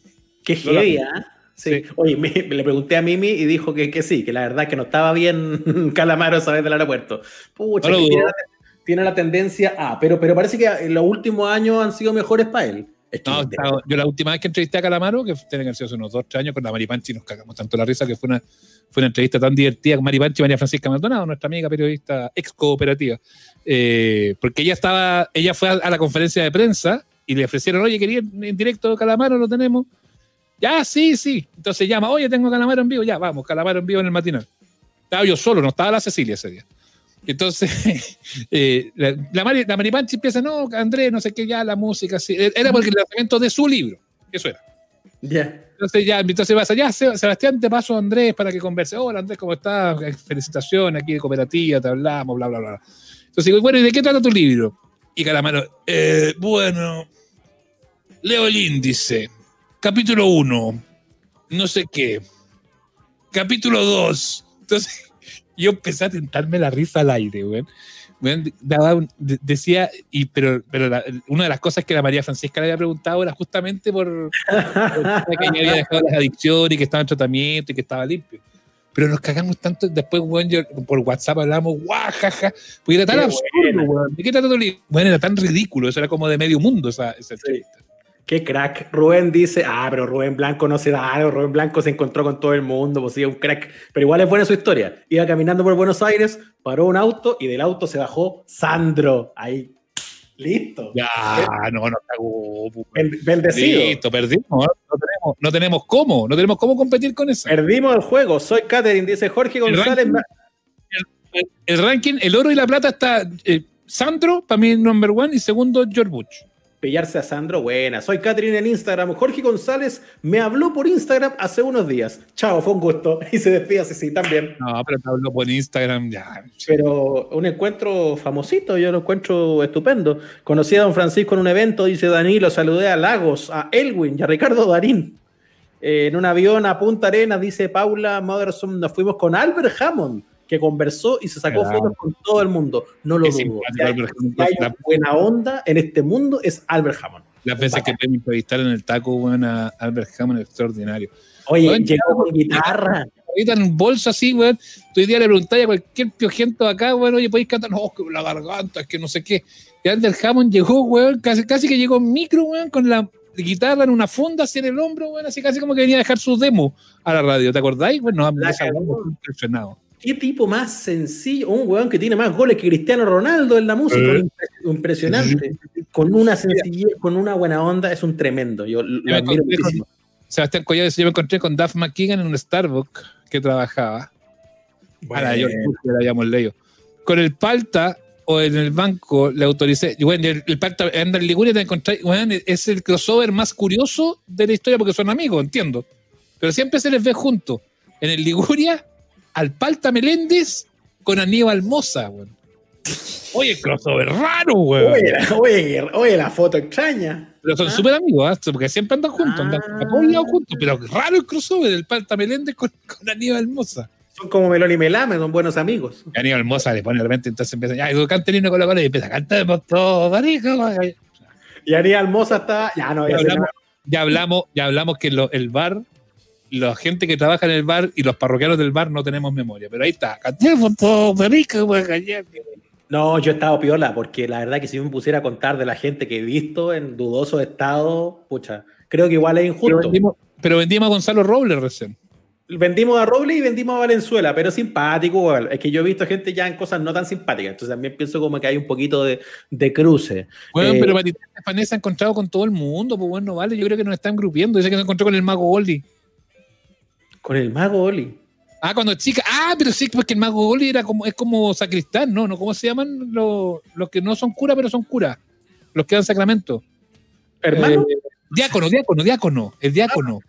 Qué heavy, ¿eh? Sí. Oye, me, le pregunté a Mimi y dijo que, que, sí, que la verdad que no estaba bien Calamaro esa vez del aeropuerto. Pucha, no tiene, la, tiene, la, tendencia a, pero, pero parece que en los últimos años han sido mejores para él. Es que no, yo la última vez que entrevisté a Calamaro, que tiene que hacer hace unos dos, tres años, con la Mari Panchi, nos cagamos tanto la risa que fue una, fue una entrevista tan divertida con Mari Panchi y María Francisca Maldonado, nuestra amiga periodista ex cooperativa. Eh, porque ella estaba, ella fue a, a la conferencia de prensa y le ofrecieron, oye, quería en directo Calamaro, lo tenemos. Ya, sí, sí. Entonces llama, oye, tengo Calamaro en vivo. Ya, vamos, Calamaro en vivo en el matinal. Estaba yo solo, no estaba la Cecilia ese día. Entonces, eh, la, la, Mari, la Maripanchi empieza, no, Andrés, no sé qué, ya la música, sí. Era porque el lanzamiento de su libro. Eso era. Ya. Yeah. Entonces ya, entonces vas allá, Sebastián, te paso a Andrés para que converse. Hola Andrés, ¿cómo estás? Felicitaciones aquí de cooperativa, te hablamos, bla, bla, bla. Entonces digo, bueno, ¿y de qué trata tu libro? Y Calamaro, eh, bueno, leo el índice capítulo 1, no sé qué. capítulo 2. Entonces, yo empecé a tentarme la risa al aire, de- decía, y, pero, pero la- una de las cosas que la María Francisca le había preguntado era justamente por, por que ella había dejado las adicciones y que estaba en tratamiento y que estaba limpio. Pero nos cagamos tanto, después, weón, yo- por WhatsApp hablábamos, guajaja, porque era tan Qué absurdo, weón. ¿De qué libro? Bueno, era tan ridículo, eso era como de medio mundo esa, esa entrevista. Qué crack. Rubén dice, ah, pero Rubén Blanco no se da algo. Rubén Blanco se encontró con todo el mundo, pues sí, un crack. Pero igual es buena su historia. Iba caminando por Buenos Aires, paró un auto y del auto se bajó Sandro. Ahí. Listo. Ya, no, no cagó. pues, Ben- Bendecido. Listo, perdimos. ¿no? No tenemos, no tenemos cómo, no tenemos cómo competir con eso. Perdimos el juego. Soy Catherine, dice Jorge González. ranking- El ranking, el oro y la plata está eh, Sandro, para mí number one, y segundo George Bush. Pillarse a Sandro, buena. Soy Catherine en Instagram. Jorge González me habló por Instagram hace unos días. Chao, fue un gusto. Y se despide así, sí, también. No, pero te hablo por Instagram, ya. Pero un encuentro famosito, yo lo encuentro estupendo. Conocí a don Francisco en un evento, dice Danilo, saludé a Lagos, a Elwin y a Ricardo Darín. Eh, en un avión a Punta Arenas, dice Paula Motherson, nos fuimos con Albert Hammond, que conversó y se sacó Claro. fotos con todo el mundo. No lo dudo. simpático, Si hay, Albert Hammond. si hay La- buena onda en este mundo es Albert Hammond. Las veces que pueden entrevistar en el taco, weón, a Albert Hammond, extraordinario. Oye, llegó con guitarra. Ahorita en un bolso así, weón, tú hoy día le preguntáis a cualquier piojento acá, weón, oye, podéis cantar, no, que la garganta, es que no sé qué. Y Albert Hammond llegó, weón, casi, casi que llegó en micro, weón, con la guitarra en una funda así en el hombro, weón, así casi como que venía a dejar su demo a la radio, ¿te acordáis? Bueno, estoy impresionado. ¿Qué tipo más sencillo? Un weón que tiene más goles que Cristiano Ronaldo en la música. Eh. Impre- Impresionante. Con una sencillez, con una buena onda, es un tremendo. Yo lo admiro con-. Sebastián Collado yo me encontré con Duff McKeegan en un Starbucks que trabajaba. Para yo, yo la llamo el. Con el Palta o en el banco le autoricé. y Bueno, el, el Palta anda en Liguria, te encontré. Bueno, es el crossover más curioso de la historia porque son amigos, entiendo. Pero siempre se les ve juntos. En el Liguria, al Palta Meléndez con Aníbal Moza, weón. Oye, crossover raro, weón. Oye, la- oye, oye, la foto extraña. Pero son Ah. súper amigos, ¿ah? porque siempre andan juntos, andan Ah. a todos lados juntos. Pero raro el crossover del Palta Meléndez con, con Aníbal Moza. Son como Melón y Melame, son buenos amigos. Y Aníbal Moza le pone de repente, entonces empieza, ya, y canta el con la cola y empieza, cantemos todo, marico. Y Aníbal Moza está. Ya no, Ya ya hablamos, ya hablamos, ya hablamos que lo- el bar, la gente que trabaja en el bar y los parroquianos del bar no tenemos memoria, pero ahí está, todo, marico, No, yo he estado piola, porque la verdad que si me pusiera a contar de la gente que he visto en dudoso estado, pucha, creo que igual es Pero injusto. vendimos, pero vendimos a Gonzalo Robles recién. Vendimos a Roble y vendimos a Valenzuela, pero simpático, igual. Es que yo he visto gente ya en cosas no tan simpáticas, entonces también pienso como que hay un poquito de, de cruce. Bueno, Eh, pero Maritza Estefanés se ha encontrado con todo el mundo, pues bueno, vale, yo creo que nos están grupiendo, dice que se encontró con el mago Oli. Con el mago Oli. Ah, cuando chica. Ah, pero sí, porque el mago Oli era como, es como sacristán, ¿no? ¿no? ¿Cómo se llaman los, los que no son curas, pero son curas? Los que dan sacramento. ¿Hermano? Eh, diácono, diácono, diácono, el diácono.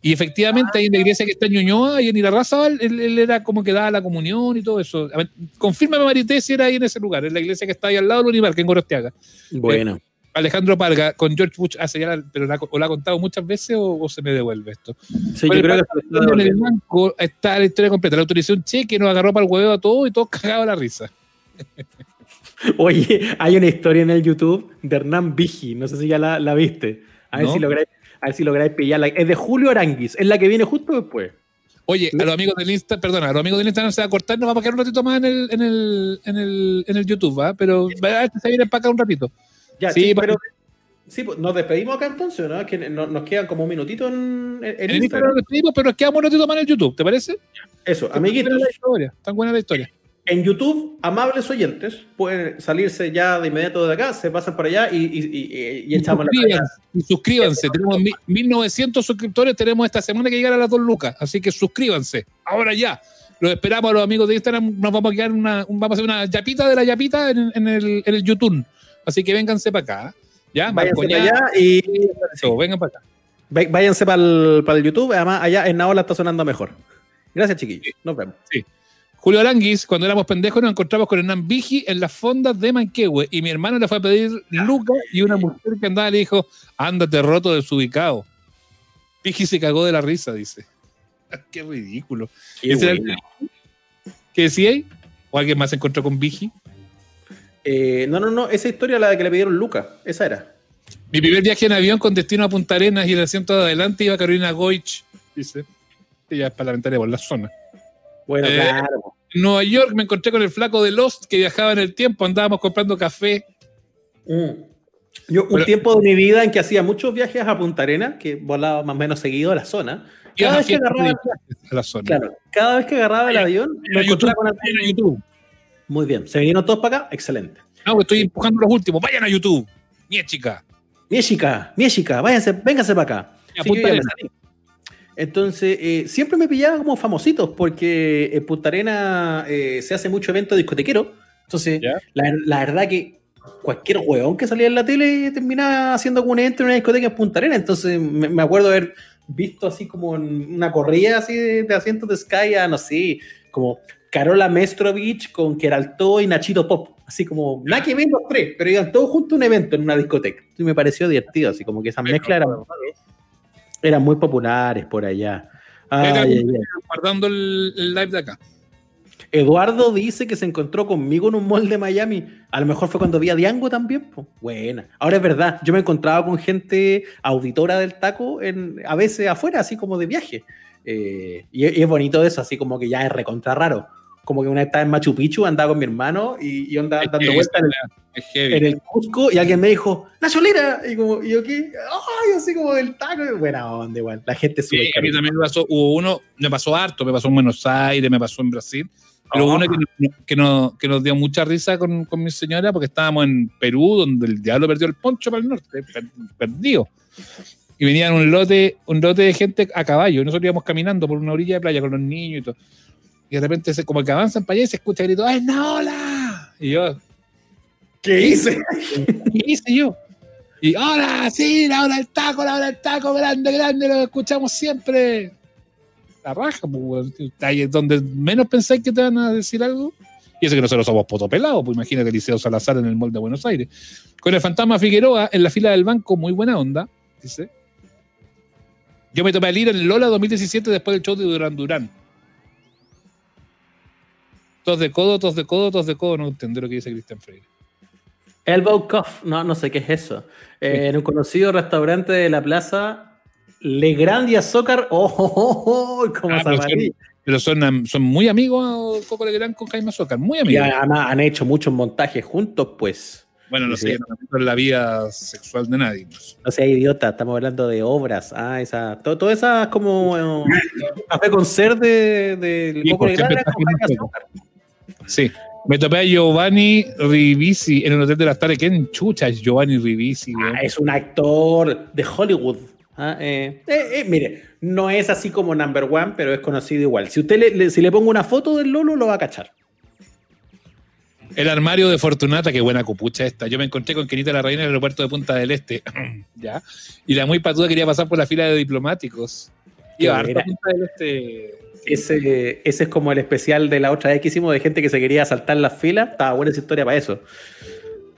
Y efectivamente, ahí en la iglesia que está en Ñuñoa y en Irarrázaval, él, él era como que daba la comunión y todo eso. Confírmame, Marité, si era ahí en ese lugar, en la iglesia que está ahí al lado del Univar, que en Gorostiaga. bueno. Alejandro Parga, con George Bush, hace ya, la- pero la, o la ha contado muchas veces o, o se me devuelve esto. Sí, yo creo que está en el devolviendo. banco está la historia completa. Le autorizó un cheque, nos agarró para el huevo a todos y todos cagados la risa. Oye, hay una historia en el YouTube de Hernán Vigi, no sé si ya la, la viste. A ver, No. si lográis, a ver si lográis pillarla. Es de Julio Aranguis, es la que viene justo después. Oye, a los amigos del Insta, perdona, a los amigos del Instagram se va a cortar, nos vamos a quedar un ratito más en el, en el, en el, en el YouTube, ¿va? Pero va, este se viene para acá un ratito. Ya, Sí, sí, pero sí, pues, nos despedimos acá entonces, ¿no? Es que no- nos quedan como un minutito en, en- el Instagram Instagram. nos despedimos, pero nos quedamos un ratito más en el YouTube, ¿te parece? Eso, amiguitos. buena la historia, tan buena la historia. En YouTube, amables oyentes, pueden salirse ya de inmediato de acá, se pasan para allá y, y, y- y echamos la suscríbanse, y suscríbanse. Tenemos mi- 1900 suscriptores, tenemos esta semana que llegar a las dos lucas, así que suscríbanse. Ahora ya. Los esperamos a los amigos de Instagram, nos vamos a quedar una, un- vamos a hacer una yapita de la yapita en, en el, en el YouTube. Así que vénganse para acá. ¿Ya? Váyanse para allá y eso, vengan para acá. Váyanse para el, para el YouTube. Además, allá en Naola está sonando mejor. Gracias, chiquillos. Nos vemos. Julio Aranguis, cuando éramos pendejos, nos encontramos con Hernán Vigi en las fondas de Manquehue y mi hermano le fue a pedir lucas y una mujer que andaba le dijo, ándate roto desubicado. Vigi se cagó de la risa, dice. Qué ridículo. Qué Ese era el- buena. ¿Qué decía ahí? ¿O alguien más se encontró con Vigi? Eh, no, no, no, esa historia la que le pidieron Lucas, esa era. Mi primer viaje en avión con destino a Punta Arenas y el asiento de adelante iba Carolina Goich, dice. Ella es parlamentaria por la zona. Bueno, Eh, claro. En Nueva York me encontré con el flaco de Lost que viajaba en el tiempo, andábamos comprando café. Mm. Yo, un Pero- tiempo de mi vida en que hacía muchos viajes a Punta Arenas, que volaba más o menos seguido a la zona. Cada vez que agarraba, a la zona. claro, cada vez que agarraba el avión, me YouTube, con YouTube. Muy bien. ¿Se vinieron todos para acá? Excelente. No, estoy empujando los últimos. Vayan a YouTube. Mi chica. Mieshika, Mieshika, váyanse, vénganse para acá. Sí. Entonces, eh, siempre me pillaban como famositos porque en Punta Arena eh, se hace mucho evento discotequero. Entonces, la, la verdad que cualquier huevón que salía en la tele terminaba haciendo un evento en una discoteca en Punta Arena. Entonces, me, me acuerdo haber visto así como una corrida así de, de asientos de Sky a, no sé, como Carola Mestrovich con Keralto y Nachito Pop. Así como, nada que ver los tres, pero iban todos juntos a un evento en una discoteca. Y me pareció divertido, así como que esas mezclas eran, eran muy populares por allá. Ay, Era-. Guardando el, el live de acá. Eduardo dice que se encontró conmigo en un mall de Miami. A lo mejor fue cuando vi a Diango también. po. Buena. Ahora es verdad, yo me encontraba con gente auditora del taco en, a veces afuera, así como de viaje. Eh, y, y es bonito eso, así como que ya es recontra raro. Como que una estaba en Machu Picchu, andaba con mi hermano y, y andaba Es dando vueltas en el, en Cusco y alguien me dijo, ¡Nacho Lira! Y, como, y yo, ¿qué? ¡Ay! Así como del taco. Buena onda, igual. La gente Sí, sube. a mí también me pasó, hubo uno, me pasó harto, me pasó en Buenos Aires, me pasó en Brasil, pero hubo uno que, nos- que, nos, que nos dio mucha risa con, con mi señora porque estábamos en Perú, donde el diablo perdió el poncho para el norte, per- perdido. Y venían un lote, un lote de gente a caballo, y nosotros íbamos caminando por una orilla de playa con los niños y todo. Y de repente, se, como que avanzan para allá y se escucha grito, ¡ay, no, hola! Y yo, ¿Qué hice? ¿qué hice yo? Y hola, sí, la hora del taco, la hora del taco, grande, grande, lo escuchamos siempre. La raja, pues, weón. ahí es donde menos pensáis que te van a decir algo. Y eso que nosotros somos potopelados, pues imagínate Liceo Salazar en el mall de Buenos Aires. Con el fantasma Figueroa en la fila del banco, muy buena onda, dice. Yo me topé a ir en Lola 2017 después del show de Durán Durán. Tos de codo, tos de codo, tos de codo, no entendí lo que dice Cristian Freire. Elbow Cuff, no, no sé qué es eso. Eh, en un conocido restaurante de la plaza, Legrand y Azócar, oh, oh, oh, oh, como Ah, pero. Pero son, muy amigos Coco Legrand con Jaime Azócar, muy Y amigos. además han hecho muchos montajes juntos, pues. Bueno, no Sí. sé, yo no la vida sexual de nadie. No sea idiota, estamos hablando de obras. Ah, esa, todo, todo esa como eh, café con ser de, de Sí, Coco Legrand Sí. Me topé a Giovanni Ribisi en el Hotel de las Tares. ¿Quién chucha es Giovanni Ribisi? Ah, es un actor de Hollywood. Ah, eh, eh, eh, mire, no es así como number one, pero es conocido igual. Si usted le, le- si le pongo una foto del Lolo, lo va a cachar. El armario de Fortunata, qué buena copucha esta. Yo me encontré con Kenita la Reina en el aeropuerto de Punta del Este. ¿Ya? Y la muy patuda quería pasar por la fila de diplomáticos. Y. Punta del Este. Ese, ese es como el especial de la otra vez que hicimos de gente que se quería saltar las filas. Estaba buena esa historia para eso.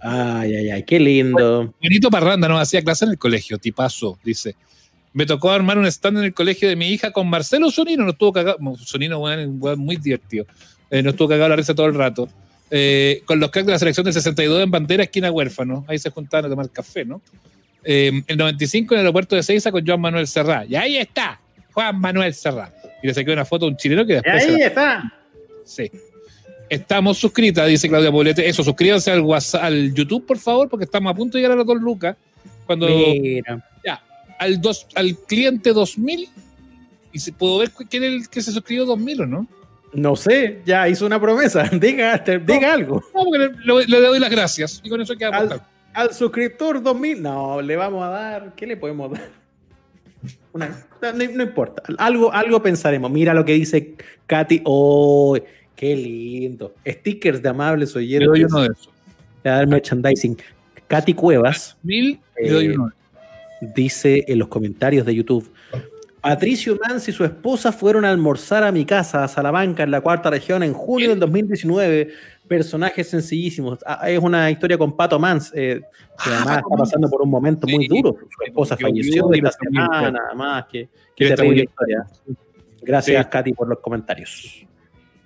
Ay, ay, ay, qué lindo. Benito Parranda nos hacía clase en el colegio, tipazo, dice. Me tocó armar un stand en el colegio de mi hija con Marcelo Sonino, nos tuvo cagado, Sonino weón, muy divertido, Eh, nos tuvo cagado la risa todo el rato. Eh, con los cracks de la selección del 62 en Bandera, esquina huérfano, ahí se juntaban a tomar café, ¿no? Eh, el 95 en el aeropuerto de Seiza con Juan Manuel Serrá, y ahí está, Juan Manuel Serrá. Y le saqué una foto a un chileno que después... la- está. Sí. Estamos suscritas, dice Claudia Poblete. Eso, suscríbanse al WhatsApp, al YouTube, por favor, porque estamos a punto de llegar a las dos lucas. Cuando Mira. al, dos, al cliente 2000, y si puedo ver quién es el que se suscribió 2000 o no. No sé, ya hizo una promesa. Diga, te- diga algo. No, porque le, le doy las gracias. Y con eso queda Al- bastante. Al suscriptor 2000, no, le vamos a dar. ¿Qué le podemos dar? Una- no, importa. Algo, algo pensaremos. Mira lo que dice Katy. ¡Oh! ¡Qué lindo! Stickers de amables Le oyentes. doy uno de esos. Le dar merchandising. Katy Cuevas 1000, le doy Eh, uno. dice en los comentarios de YouTube. Patricio Mans y su esposa fueron a almorzar a mi casa, a Salamanca, en la cuarta región, en junio del 2019. Personajes sencillísimos. Ah, es una historia con Pato Mans, eh, que Ah, además está pasando por un momento muy duro. Su esposa falleció esta semana, nada más. Qué, Que terrible historia. Gracias, Katy, por los comentarios.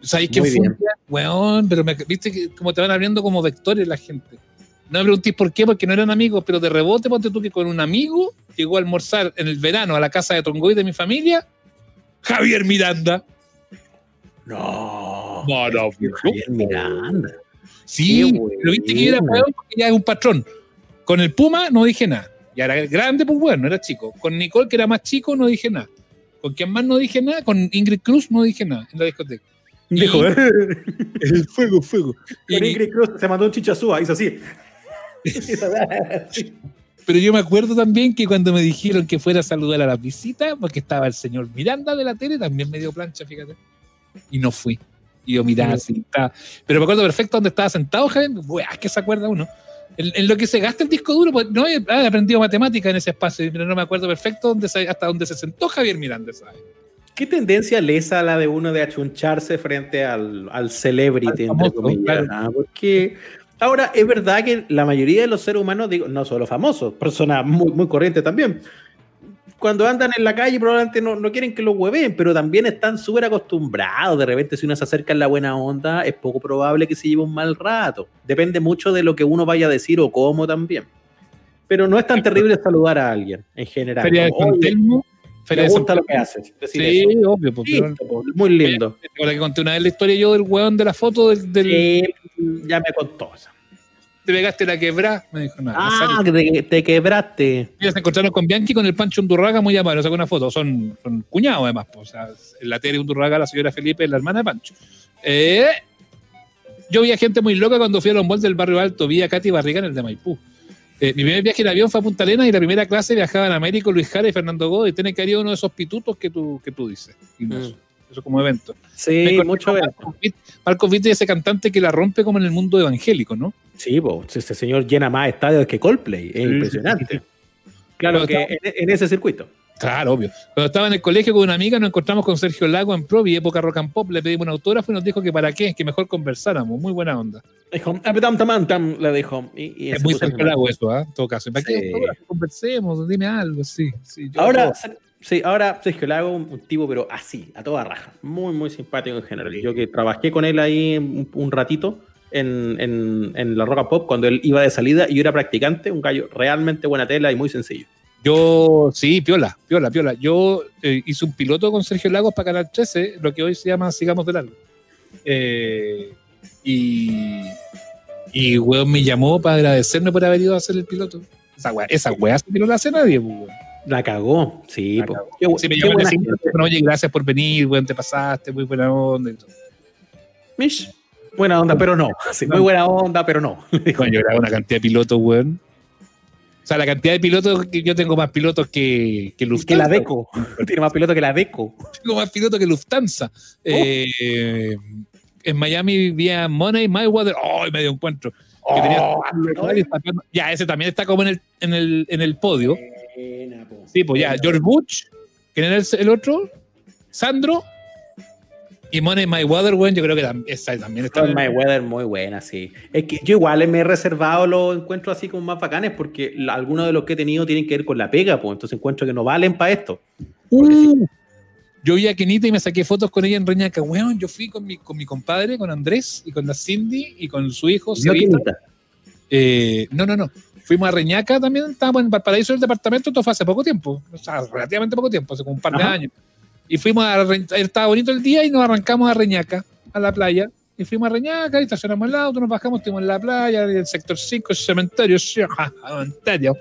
¿Sabes qué fue? Weón, pero me, viste que como te van abriendo como vectores la gente. No me preguntéis por qué, porque no eran amigos, pero de rebote ponte tú que con un amigo llegó a almorzar en el verano a la casa de Tongoy de mi familia, Javier Miranda. No. No, no. Javier Miranda. Sí, lo viste que era weón porque ya es un patrón. Con el Puma no dije nada. Ya era grande, pues bueno, era chico. Con Nicole, que era más chico, no dije nada. Con quien más no dije nada, con Ingrid Cruz no dije nada en la discoteca. Dijo, ¿eh? El fuego, fuego. Y Ingrid Cruz se mandó un chichazúa, hizo así. Pero yo me acuerdo también que cuando me dijeron que fuera a saludar a la visita, porque estaba el señor Miranda de la tele, también me dio plancha, fíjate. Y no fui. Y yo miraba así. Estaba. Pero me acuerdo perfecto donde estaba sentado, Javier. Buah, que se acuerda uno. En, en, lo que se gasta el disco duro, pues no he, he aprendido matemática en ese espacio, pero no me acuerdo perfecto dónde se, hasta dónde se sentó Javier Miranda, ¿sabes? ¿Qué tendencia lesa la de uno de achuncharse frente al, al celebrity, al famoso, entre comillas? Claro. ¿no? Porque ahora es verdad que la mayoría de los seres humanos, digo, no solo famosos, personas muy, muy corrientes también, cuando andan en la calle probablemente no, no quieren que los hueven, pero también están súper acostumbrados. De repente, si uno se acerca en la buena onda, es poco probable que se lleve un mal rato. Depende mucho de lo que uno vaya a decir o cómo también. Pero no es tan terrible saludar a alguien en general. Feria de Contelmo. Me gusta lo que haces. Sí, eso. obvio. Porque sí, muy lindo. La que conté una vez la historia yo del hueón de la foto del. del... Sí, ya me contó te pegaste la quebrá, me dijo nada. Ah, te, te, quebraste. Ellos se encontraron con Bianchi con el Pancho Undurraga muy amable, sacó una foto, son, son cuñados además, pues, o sea, la Tere Undurraga, la señora Felipe, la hermana de Pancho. Eh, yo vi a gente muy loca cuando fui a los malls del barrio alto, vi a Katy Barriga en el de Maipú. Eh, mi primer viaje en avión fue a Punta Arenas y la primera clase viajaban a Américo, Luis Jara y Fernando Godoy. Tiene que haber uno de esos pitutos que tú, que tú dices. Mm. Eso como evento. Sí, mucho evento. Marcos Witt es ese cantante que la rompe como en el mundo evangélico, ¿no? Sí, pues, este señor llena más estadios que Coldplay. Es sí, impresionante. Sí, sí. Claro que estaba... en, en, ese circuito. Claro, obvio. Cuando estaba en el colegio con una amiga, nos encontramos con Sergio Lago en Provi, época rock and pop. Le pedimos un autógrafo y nos dijo que para qué, que mejor conversáramos. Muy buena onda. Dijo, tam, tam, tam, le dijo. Y, y es muy Sergio Lago eso, ¿eh? En todo caso. ¿Para qué conversemos? Dime algo, sí. sí Ahora, Sí, ahora Sergio Lago, un, un, tipo, pero así, a toda raja. Muy, muy simpático en general. Yo que trabajé con él ahí un, un ratito en, en, en, la Roca Pop cuando él iba de salida y yo era practicante, un gallo realmente buena tela y muy sencillo. Yo, sí, piola, piola, piola. Yo eh, hice un piloto con Sergio Lagos para Canal 13, lo que hoy se llama Sigamos de Largo. Eh, y, y, weón, me llamó para agradecerme por haber ido a hacer el piloto. Esa weá, esa weá que no la hace nadie, weón. La cagó, sí. La cagó. Qué, sí me oye, gracias por venir, weón, te pasaste, muy buena onda. Mish, buena onda, pero no. Sí, muy buena onda, pero no. Coño, yo grabé una cantidad de pilotos, weón. O sea, la cantidad de pilotos que yo tengo más pilotos que, que Lufthansa. Que la Deco. Tiene más pilotos que la Deco. Tengo más pilotos que Lufthansa. Oh. Eh, en Miami vivía Money Mayweather. ¡Oh! medio encuentro. Oh, tenía... ya, ese también está como en el, en el, en el podio. Buena, po. Sí, pues ya, George Bush, ¿quién era el, el otro? Sandro, y Money My Weather, bueno, yo creo que también, está. My Weather, muy buena, sí. Es que yo igual me he reservado los encuentros así como más bacanes porque algunos de los que he tenido tienen que ver con la pega, pues entonces encuentro que no valen para esto. Uh, sí. Yo vi a Kenita y me saqué fotos con ella en Reñaca. Weón, yo fui con mi, con mi compadre, con Andrés y con la Cindy y con su hijo. No, eh, no, no, no. Fuimos a Reñaca también, estábamos en Valparaíso, el departamento, esto fue hace poco tiempo, o sea, relativamente poco tiempo, hace como un par Ajá. de años. Y fuimos a. Estaba bonito el día y nos arrancamos a Reñaca, a la playa. Y fuimos a Reñaca y estacionamos el auto, nos bajamos, estuvimos en la playa, en el sector 5, el cementerio, sí, ajá, cementerio.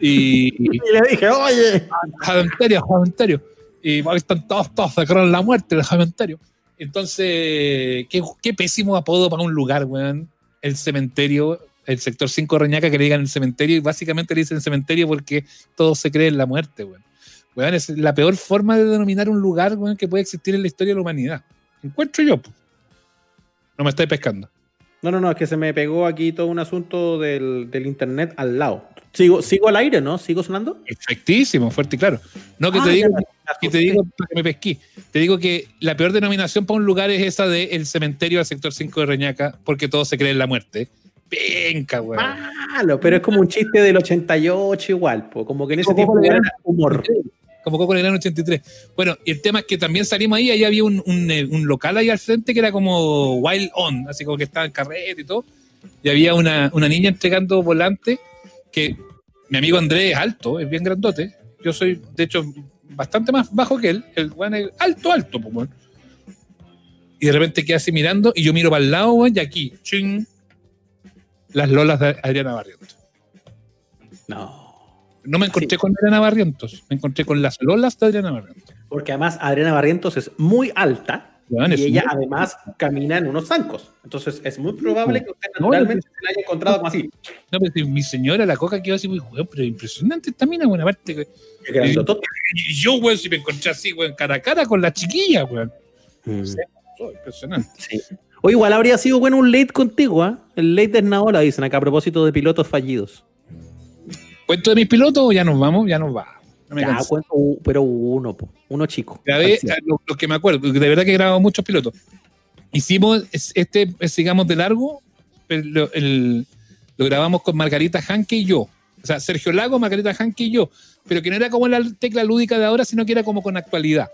Y, y, le dije, oye, cementerio, cementerio. Y ahí están todos, todos sacaron la muerte del cementerio. Entonces, qué, qué pésimo apodo para un lugar, weón. El cementerio, el sector 5 de Reñaca, que le digan el cementerio, y básicamente le dicen cementerio porque todos se creen en la muerte, weón. Weón, es la peor forma de denominar un lugar weón, que puede existir en la historia de la humanidad. Encuentro yo. No me estáis pescando. No, no, no, es que se me pegó aquí todo un asunto del, del internet al lado. Sigo, sigo al aire, ¿no? ¿Sigo sonando? Efectísimo, fuerte y claro. No, que ah, te digo, ya, que te digo que me pesquí. Te digo que la peor denominación para un lugar es esa de el cementerio del sector 5 de Reñaca, porque todos se creen en la muerte. Venga, weón. Malo, pero es como un chiste del 88 igual, po. como que en ese tiempo era humor. convocó con el año 83. Bueno, y el tema es que también salimos ahí, ahí había un, un, eh, un local ahí al frente que era como Wild On, así como que estaba en carrete y todo. Y había una, una niña entregando volante que mi amigo Andrés es alto, es bien grandote. Yo soy, de hecho, bastante más bajo que él. El weón es alto, alto, pues. Y de repente queda así mirando y yo miro para el lado, weón, y aquí, ching, las lolas de Adriana Barrientos. No. No me encontré Sí. con Adriana Barrientos, me encontré con las lolas de Adriana Barrientos. Porque además Adriana Barrientos es muy alta y ella muy- además camina en unos zancos. Entonces es muy probable que usted No, naturalmente se la haya encontrado como así. No, pero si mi señora, la coca, quedó así, muy weón, pero impresionante esta mina, buena parte. que-. Y yo, weón, si me encontré así, weón, cara a cara con la chiquilla, weón. Mm, Sí. Impresionante. sí. O igual habría sido bueno un late contigo, ¿ah? El late de Esnaola, dicen acá a propósito de pilotos fallidos. ¿Cuento de mis pilotos o ya nos vamos? Ya nos va. No me Ya, canso. cuento, u- pero uno, po, uno chico. Grabé eh, lo, que me acuerdo, de verdad que he grabado muchos pilotos. Hicimos es- este, es, digamos, de largo, lo, el- lo grabamos con Margarita Hanke y yo. O sea, Sergio Lago, Margarita Hanke y yo. Pero que no era como la tecla lúdica de ahora, sino que era como con actualidad.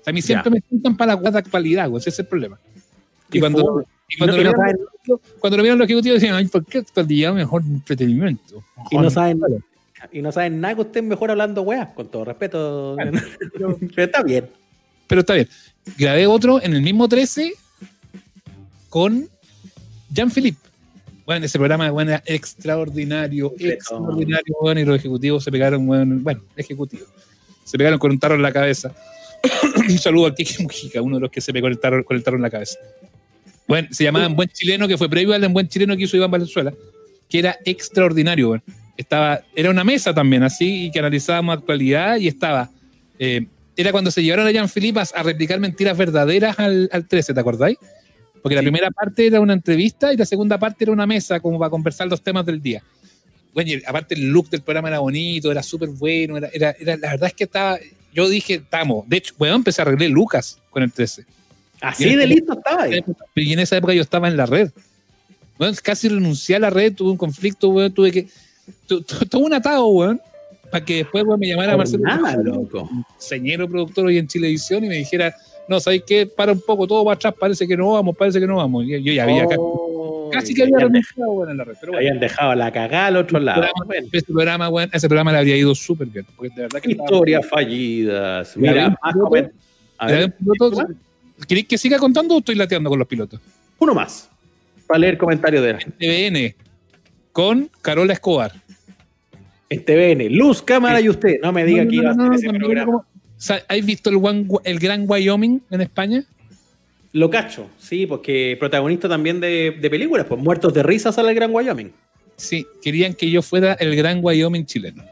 O sea, a mí siempre Ya. me juntan para la de actualidad, ese es el problema. Y cuando, y cuando, lo no cuando vieron los ejecutivos decían, ay, ¿por qué actualidad mejor entretenimiento? Y no saben Y no saben nada que usted es mejor hablando weas, con todo respeto. Pero está bien. Pero está bien. Grabé otro en el mismo 13 con Jean-Philippe. Bueno, ese programa bueno, era extraordinario, extraordinario, bueno, y los ejecutivos se pegaron, bueno, bueno, ejecutivos. Se pegaron con un tarro en la cabeza. un saludo al Kiki Mujica, uno de los que se pegó el tarro, con el tarro en la cabeza. Bueno, se llamaba En Buen Chileno, que fue previo al En Buen Chileno que hizo Iván Valenzuela, que era extraordinario, bueno. Estaba, era una mesa también, así, y que analizábamos actualidad, y estaba eh, era cuando se llevaron a Jean-Philippe a, a replicar mentiras verdaderas al, al 13, ¿te acordáis? Porque la Sí. primera parte era una entrevista y la segunda parte era una mesa como para conversar los temas del día. Bueno, y aparte el look del programa era bonito, era súper bueno, era, era, era- la verdad es que estaba, yo dije, estamos, de hecho, bueno, empecé a arreglar Lucas con el 13. Así de listo estaba ahí. Y en esa época yo estaba en la red. Bueno, casi renuncié a la red, tuve un conflicto, weón, tuve que, tu- tu- tuve un atado, weón, para que después, weón, me llamara Por Marcelo nada, loco. señero productor hoy en Chilevisión y me dijera, no, ¿sabes qué? Para un poco, todo para atrás, parece que no vamos, parece que no vamos. Y yo ya había casi, Oh, casi que había renunciado bueno, en la red. Pero bueno, habían dejado la cagada al otro lado. programa, ese programa, bueno, ese programa le habría ido súper bien. Porque de verdad que historias fallidas. Mira, más piloto- ¿Queréis que siga contando o estoy lateando con los pilotos? uno más. Para leer comentarios de la gente. TVN con Carola Escobar. BN, luz, cámara y usted. No me diga No, que no, iba a hacer ese programa. ¿Has visto el, Gran Wyoming en España? Lo cacho, sí, porque protagonista también de, de películas, pues muertos de risa sale el Gran Wyoming. Sí, querían que yo fuera el Gran Wyoming chileno.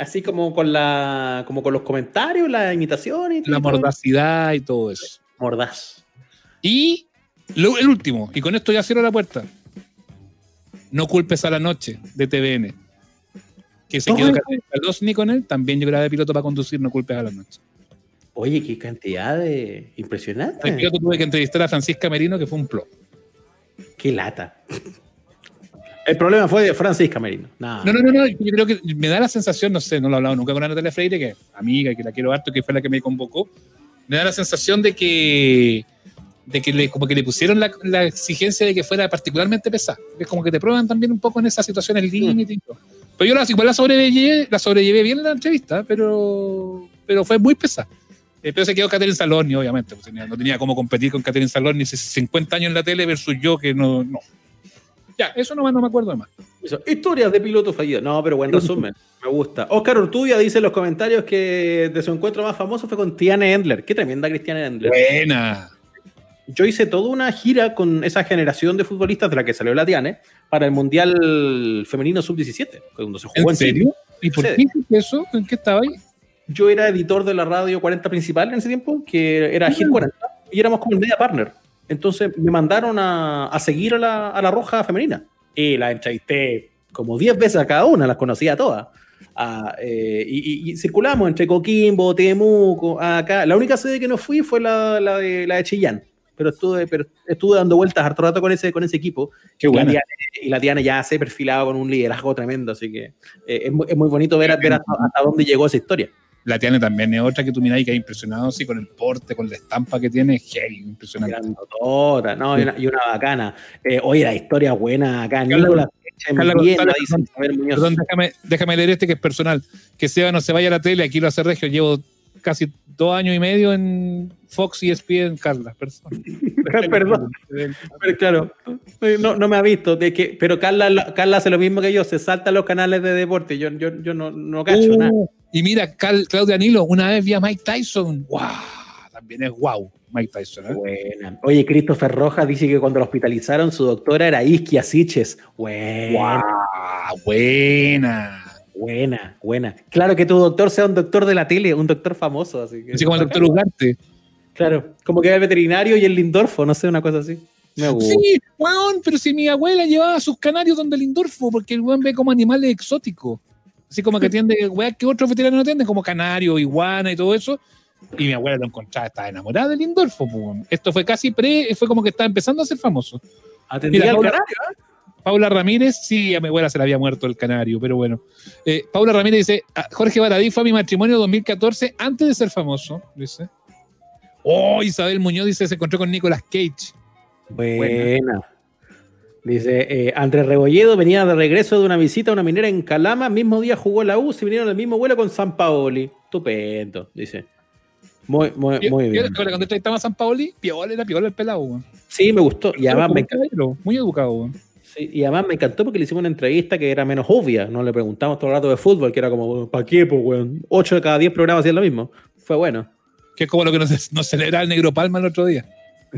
Así como con la, como con los comentarios, la imitación y La mordacidad y todo eso. Mordaz. Y lo- el último, y con esto ya cierro la puerta. No culpes a la noche de TVN. Que se quedó Kalosny con él. También yo grabé piloto para conducir No culpes a la noche. Oye, qué cantidad de El impresionante. piloto tuve que entrevistar a Francisca Merino, que fue un plot. Qué lata. El problema fue de Francisca Merino. No, No, no, no, yo creo que me da la sensación, no sé, no lo he hablado nunca con Ana Natalia Freire, que es amiga, que la quiero harto, que fue la que me convocó. Me da la sensación de que, de que le, como que le pusieron la, la exigencia de que fuera particularmente pesada. Es como que te prueban también un poco en esas situaciones límite todo. Pero yo la, igual la sobrellevé, la sobrellevé bien en la entrevista, pero, pero fue muy pesada. Eh, pero se quedó Catherine Saloni, obviamente. pues, tenía- no tenía cómo competir con Catherine Saloni, 50 años en la tele versus yo, que no. no. Ya, eso no, no me acuerdo de más. Eso, Historias de pilotos fallidos. No, pero buen resumen. Me gusta. Oscar Ortubia dice en los comentarios que de su encuentro más famoso fue con Tiane Endler. Qué tremenda Cristiane Endler. Buena. Yo hice toda una gira con esa generación de futbolistas de la que salió la Tiane para el Mundial Femenino Sub-17, cuando se jugó ¿En en serio? ¿Y por qué eso? ¿En qué estaba ahí? Yo era editor de la radio 40 principal en ese tiempo, que era Hit 40, y éramos como el media partner. Entonces me mandaron a, a seguir a la, a la Roja Femenina. Y la entrevisté como 10 veces a cada una, las conocía todas. Ah, eh, y, y- y circulamos entre Coquimbo, Temuco, acá. La única sede que no fui fue la, la de, la de Chillán. pero estuve, pero estuve dando vueltas harto rato con ese, con ese equipo. Qué y, la y Tiane ya se ha perfilado con un liderazgo tremendo, así que eh, es, muy, es, muy, bonito ver, ver hasta, hasta, dónde llegó esa historia. La Tiane también es otra que tú miráis que ha impresionado, sí, con el porte, con la estampa que tiene, hey, impresionante. No, y una, y una bacana. Eh, oye, la historia buena acá, Nicolás. Perdón, déjame, déjame leer este que es personal. Que Seba no se vaya a la tele, aquí lo hace Regio. Llevo casi dos años y medio en Fox y ESPN, Carla. Perdón. pero claro, no, no, me ha visto. De que, pero Carla, Carla hace lo mismo que yo, se salta los canales de deporte. Yo, yo, yo no, no cacho uh, nada. Y mira, Cal, Claudia Nilo, una vez vi a Mike Tyson. ¡Wow! También es wow, Mike Tyson. ¿eh? Buena. Oye, Christopher Rojas dice que cuando lo hospitalizaron, su doctora era Isquia Siches. Buena. Wow, buena. Buena, buena. Claro que tu doctor sea un doctor de la tele, un doctor famoso. Así, que así como el doctor Ugarte. Claro, como que era el veterinario y el Lindorfo, no sé, una cosa así. Me sí, weón, pero si mi abuela llevaba sus canarios donde el Lindorfo, porque el weón ve como animales exóticos. Así como que atiende, weón, que otros veterinarios no atienden, como canario, iguana y todo eso. Y mi abuela lo encontraba, estaba enamorada del Lindorfo. Pues. Esto fue casi pre, fue como que estaba empezando a ser famoso. Atendía al canario, ¿eh? Paula Ramírez, sí, a mi abuela se le había muerto el canario, pero bueno. Eh, Paula Ramírez dice, Jorge Baradí fue a mi matrimonio 2014 antes de ser famoso, dice. Oh, Isabel Muñoz dice, se encontró con Nicolas Cage. Buena. Buena. Dice, eh, Andrés Rebolledo venía de regreso de una visita a una minera en Calama, mismo día jugó la U, se vinieron al mismo vuelo con San Paoli. Estupendo, dice. Muy, muy, yo, muy bien. Yo, cuando entrevistaba a San Paoli, piola era piola el pelado, weón. Sí, me gustó. Y además me encantó. Muy educado, weón. Sí, y además me encantó porque le hicimos una entrevista que era menos obvia. No le preguntamos todo el rato de fútbol, que era como, ¿para qué, pues, weón? Ocho de cada diez programas hacían lo mismo. Fue bueno. Que es como lo que nos, nos celebraba el Negro Palma el otro día.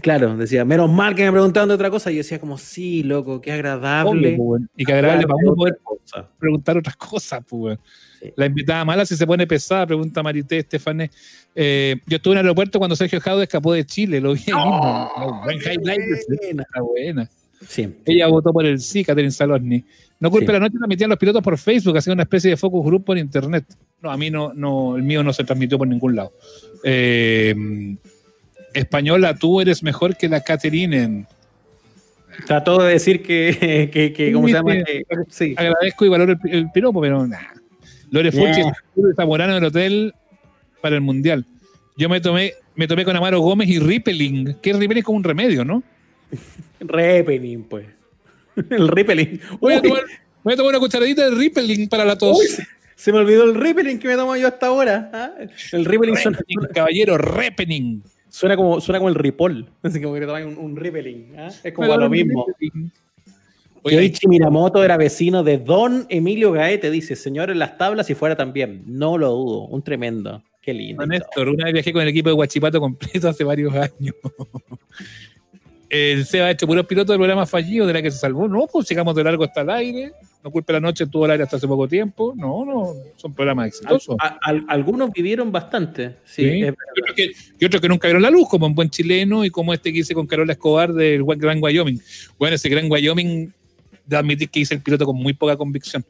Claro, decía, menos mal que me preguntaban de otra cosa. Y yo decía, como, sí, loco, qué agradable. Obvio, y qué agradable para uno poder cosa. preguntar otras cosas, pues. Sí. La invitada mala si se pone pesada, pregunta Marité Estefané. Eh, yo estuve en el aeropuerto cuando Sergio Jaude escapó de Chile, lo vi oh, mismo. Buen highlight, buena. buena. Sí. Ella votó por el sí, Catherine Salosny. No culpe sí. la noche, transmitían los pilotos por Facebook, hacían una especie de focus group por internet. No, a mí no, no, el mío no se transmitió por ningún lado. Eh, española, tú eres mejor que la Catherine. Trató de decir que, que, que ¿cómo se llama? Que, sí. Agradezco y valoro el, el piropo, pero nada. Lore Fulci yeah. Zamorano del hotel para el mundial. Yo me tomé, me tomé con Amaro Gómez y Rippling, que Rippling es como un remedio, ¿no? Rippling, pues. El Rippling. Voy a, tomar, voy a tomar una cucharadita de Rippling para la tos. Uy, se, se, me olvidó el Rippling que me tomo yo hasta ahora. ¿ah? El Rippling suena. Caballero, Rippling. Suena como, suena como el Ripoll. Así como que te toman un, un Rippling. ¿ah? Es como lo mismo. Keiichi Miramoto era vecino de Don Emilio Gaete, dice, señor en las tablas y fuera también. No lo dudo, un tremendo. Qué lindo. Néstor, una vez viajé con el equipo de Guachipato completo hace varios años. el Seba ha hecho puros pilotos de programas fallidos de la que se salvó. No, pues sigamos de largo hasta el aire. No culpe la noche, estuvo al aire hasta hace poco tiempo. No, no, son programas exitosos. Al, al, algunos vivieron bastante. Sí, ¿Sí? Y, otros que, y, otros que, nunca vieron la luz, como un buen chileno y como este que hice con Carola Escobar del Gran Wyoming. Bueno, ese Gran Wyoming, de admitir que hice el piloto con muy poca convicción.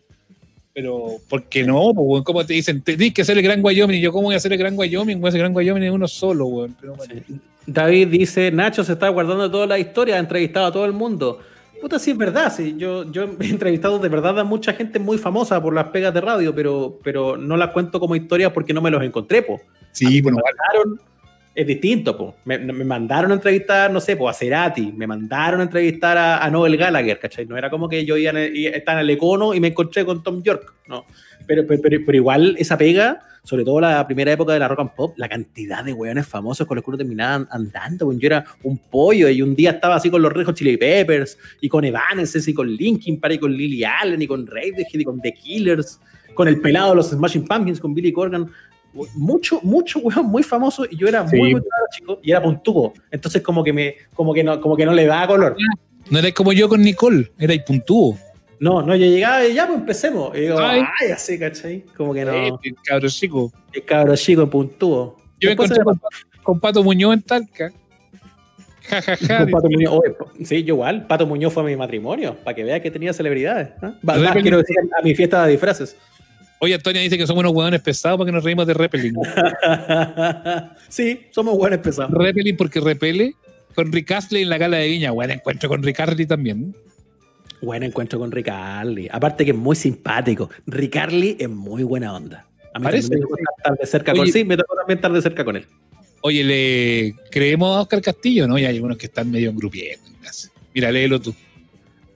Pero, ¿por qué no? Pues, ¿Cómo te dicen? Tienes que hacer el Gran Wyoming. Yo, ¿cómo voy a hacer el Gran Wyoming? Voy a hacer el Gran Wyoming es uno solo, weón. Pero, sí. David dice, Nacho se está guardando toda la historia, ha entrevistado a todo el mundo. Puta, sí es verdad, sí. Yo, yo he entrevistado de verdad a mucha gente muy famosa por las pegas de radio, pero, pero no las cuento como historias porque no me los encontré, po. Sí, bueno. Me es distinto, po. Me, me, mandaron a entrevistar, no sé, po, a Cerati, me mandaron a entrevistar a, a Noel Gallagher, ¿cachai? No era como que yo iba en el, estaba en el Econo y me encontré con Tom York, no. Pero, pero, pero, pero igual esa pega sobre todo la primera época de la rock and pop, la cantidad de weones famosos con los que uno terminaba andando, yo era un pollo y un día estaba así con los Rejos Chili Peppers y con Evanescence y con Linkin Park y con Lily Allen y con Radiohead y con The Killers, con el pelado de los Smashing Pumpkins, con Billy Corgan, mucho, mucho weón muy famoso y yo era Sí. muy, muy claro, chico, y era puntuvo, entonces como que me, como que no, como que no le daba color. No eres como yo con Nicole, era puntúo. No, no, yo llegaba y ya, pues empecemos. Y digo, Ay. ay, así, ¿cachai? Como que no. Eh, cabro chico. El cabro chico puntúo. Yo me encontré con, con Pato Muñoz en Talca. Ja, ja, ja. Con Pato Muñoz. Oye, sí, yo igual. Pato Muñoz fue a mi matrimonio, para que vea que tenía celebridades. Repelín. quiero decir, a mi fiesta de disfraces. Oye, Antonia dice que somos unos hueones pesados porque nos reímos de Repelin. sí, somos buenos pesados. Repelin porque repele. con Rick Astley en la gala de Viña. Buen encuentro con Rick Astley también. Buen encuentro con Rick Astley. Aparte que es muy simpático. Rick Astley es muy buena onda. A mí Parece, me tocó estar de cerca con Oye. sí, me tocó también estar de cerca con él. Oye, le creemos a Oscar Castillo, ¿no? Y hay algunos que están medio engrupiendo. Mira, léelo tú.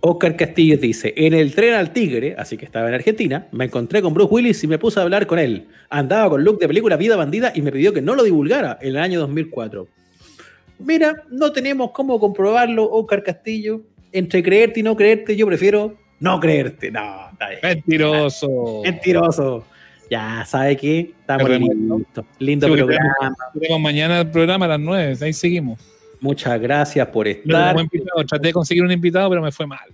Oscar Castillo dice, en el tren al Tigre, así que estaba en Argentina, me encontré con Bruce Willis y me puse a hablar con él. Andaba con look de película Vida Bandida y me pidió que no lo divulgara en el año 2004. Mira, no tenemos cómo comprobarlo, Oscar Castillo. Entre creerte y no creerte, yo prefiero no creerte. No, está bien. Mentiroso. Mentiroso. Ya, ¿sabe qué? Estamos listos. Lindo Sí, porque programa. Tenemos mañana el programa a las 9, ahí seguimos. Muchas gracias por estar. Traté de conseguir un invitado, pero me fue mal.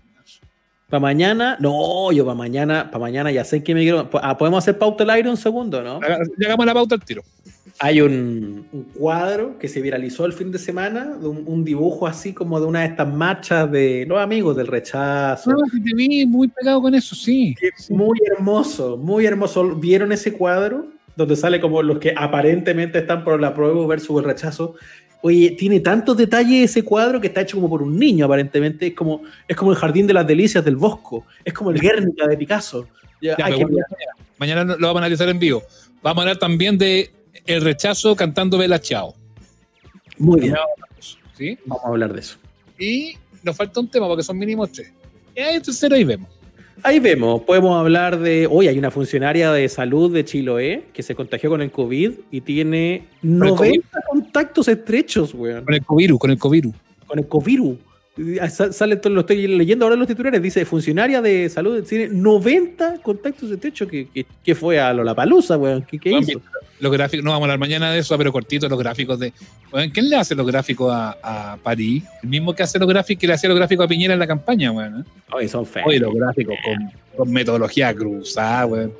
Para mañana, no, yo para mañana, para mañana ya sé que me quiero. Ah, podemos hacer pauta al aire un segundo, ¿no? Ya hagamos la pauta al tiro. Hay un, un cuadro que se viralizó el fin de semana, de un, un dibujo así como de una de estas marchas de los amigos del rechazo. No, sí te vi muy pegado con eso, sí. Muy hermoso, muy hermoso. ¿Vieron ese cuadro? Donde sale como los que aparentemente están por la prueba versus el rechazo. Oye, tiene tantos detalles ese cuadro que está hecho como por un niño, aparentemente. Es como, es como el Jardín de las Delicias del Bosco. Es como el Guernica de Picasso. Ya, Ya, que mañana lo vamos a analizar en vivo. Vamos a hablar también de el rechazo cantando Bella Chao. Muy bien, ¿sí? vamos a hablar de eso. Y nos falta un tema porque son mínimo tres. Y ahí tercero ahí vemos. Ahí vemos, podemos hablar de. Hoy hay una funcionaria de salud de Chiloé que se contagió con el COVID y tiene el 90 contactos estrechos, weón. Con el Coviru, con el Coviru. Con el COVID. Sale, todo- lo estoy leyendo ahora en los titulares. Dice: funcionaria de salud tiene 90 contactos estrechos. que que que fue a Lollapalooza, weón? ¿Qué, qué hizo? Los gráficos, no vamos a hablar mañana de eso, pero cortito los gráficos de. Bueno, ¿Quién le hace los gráficos a, a París? El mismo que hace los gráficos, que le hacía los gráficos a Piñera en la campaña, weón. ¿eh? Oye, son feos. Oye, los gráficos con, con metodología cruzada, weón.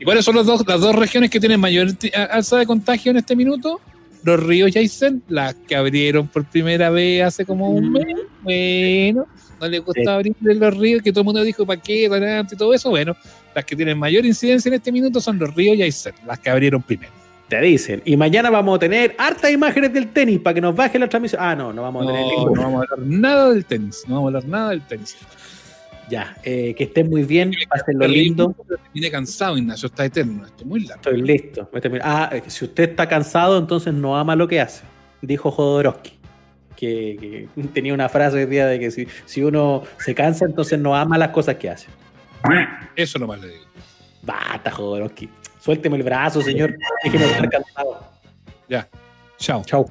¿Y cuáles son los dos, las dos regiones que tienen mayor a- alza de contagio en este minuto? Los ríos Yaizen, las que abrieron por primera vez hace como un mes. Bueno, no les gusta Sí. abrir los ríos, que todo el mundo dijo para qué, para y todo eso. Bueno, las que tienen mayor incidencia en este minuto son los ríos Yaizen, las que abrieron primero. Te dicen. Y mañana vamos a tener hartas imágenes del tenis para que nos baje la transmisión. Ah, no, no vamos a tener No, ninguna. no vamos a hablar nada del tenis, no vamos a hablar nada del tenis. Ya, eh, que estén muy bien, pasen lo lindo. Terminé cansado, Ignacio, está eterno, esto es muy largo. Estoy listo. Ah, si usted está cansado, entonces no ama lo que hace, dijo Jodorowsky. Que, que tenía una frase hoy día de que si, si uno se cansa, entonces no ama las cosas que hace. Eso nomás le digo. Basta, Jodorowsky. Suélteme el brazo, señor. Déjeme estar cansado. Ya, chao. Chau.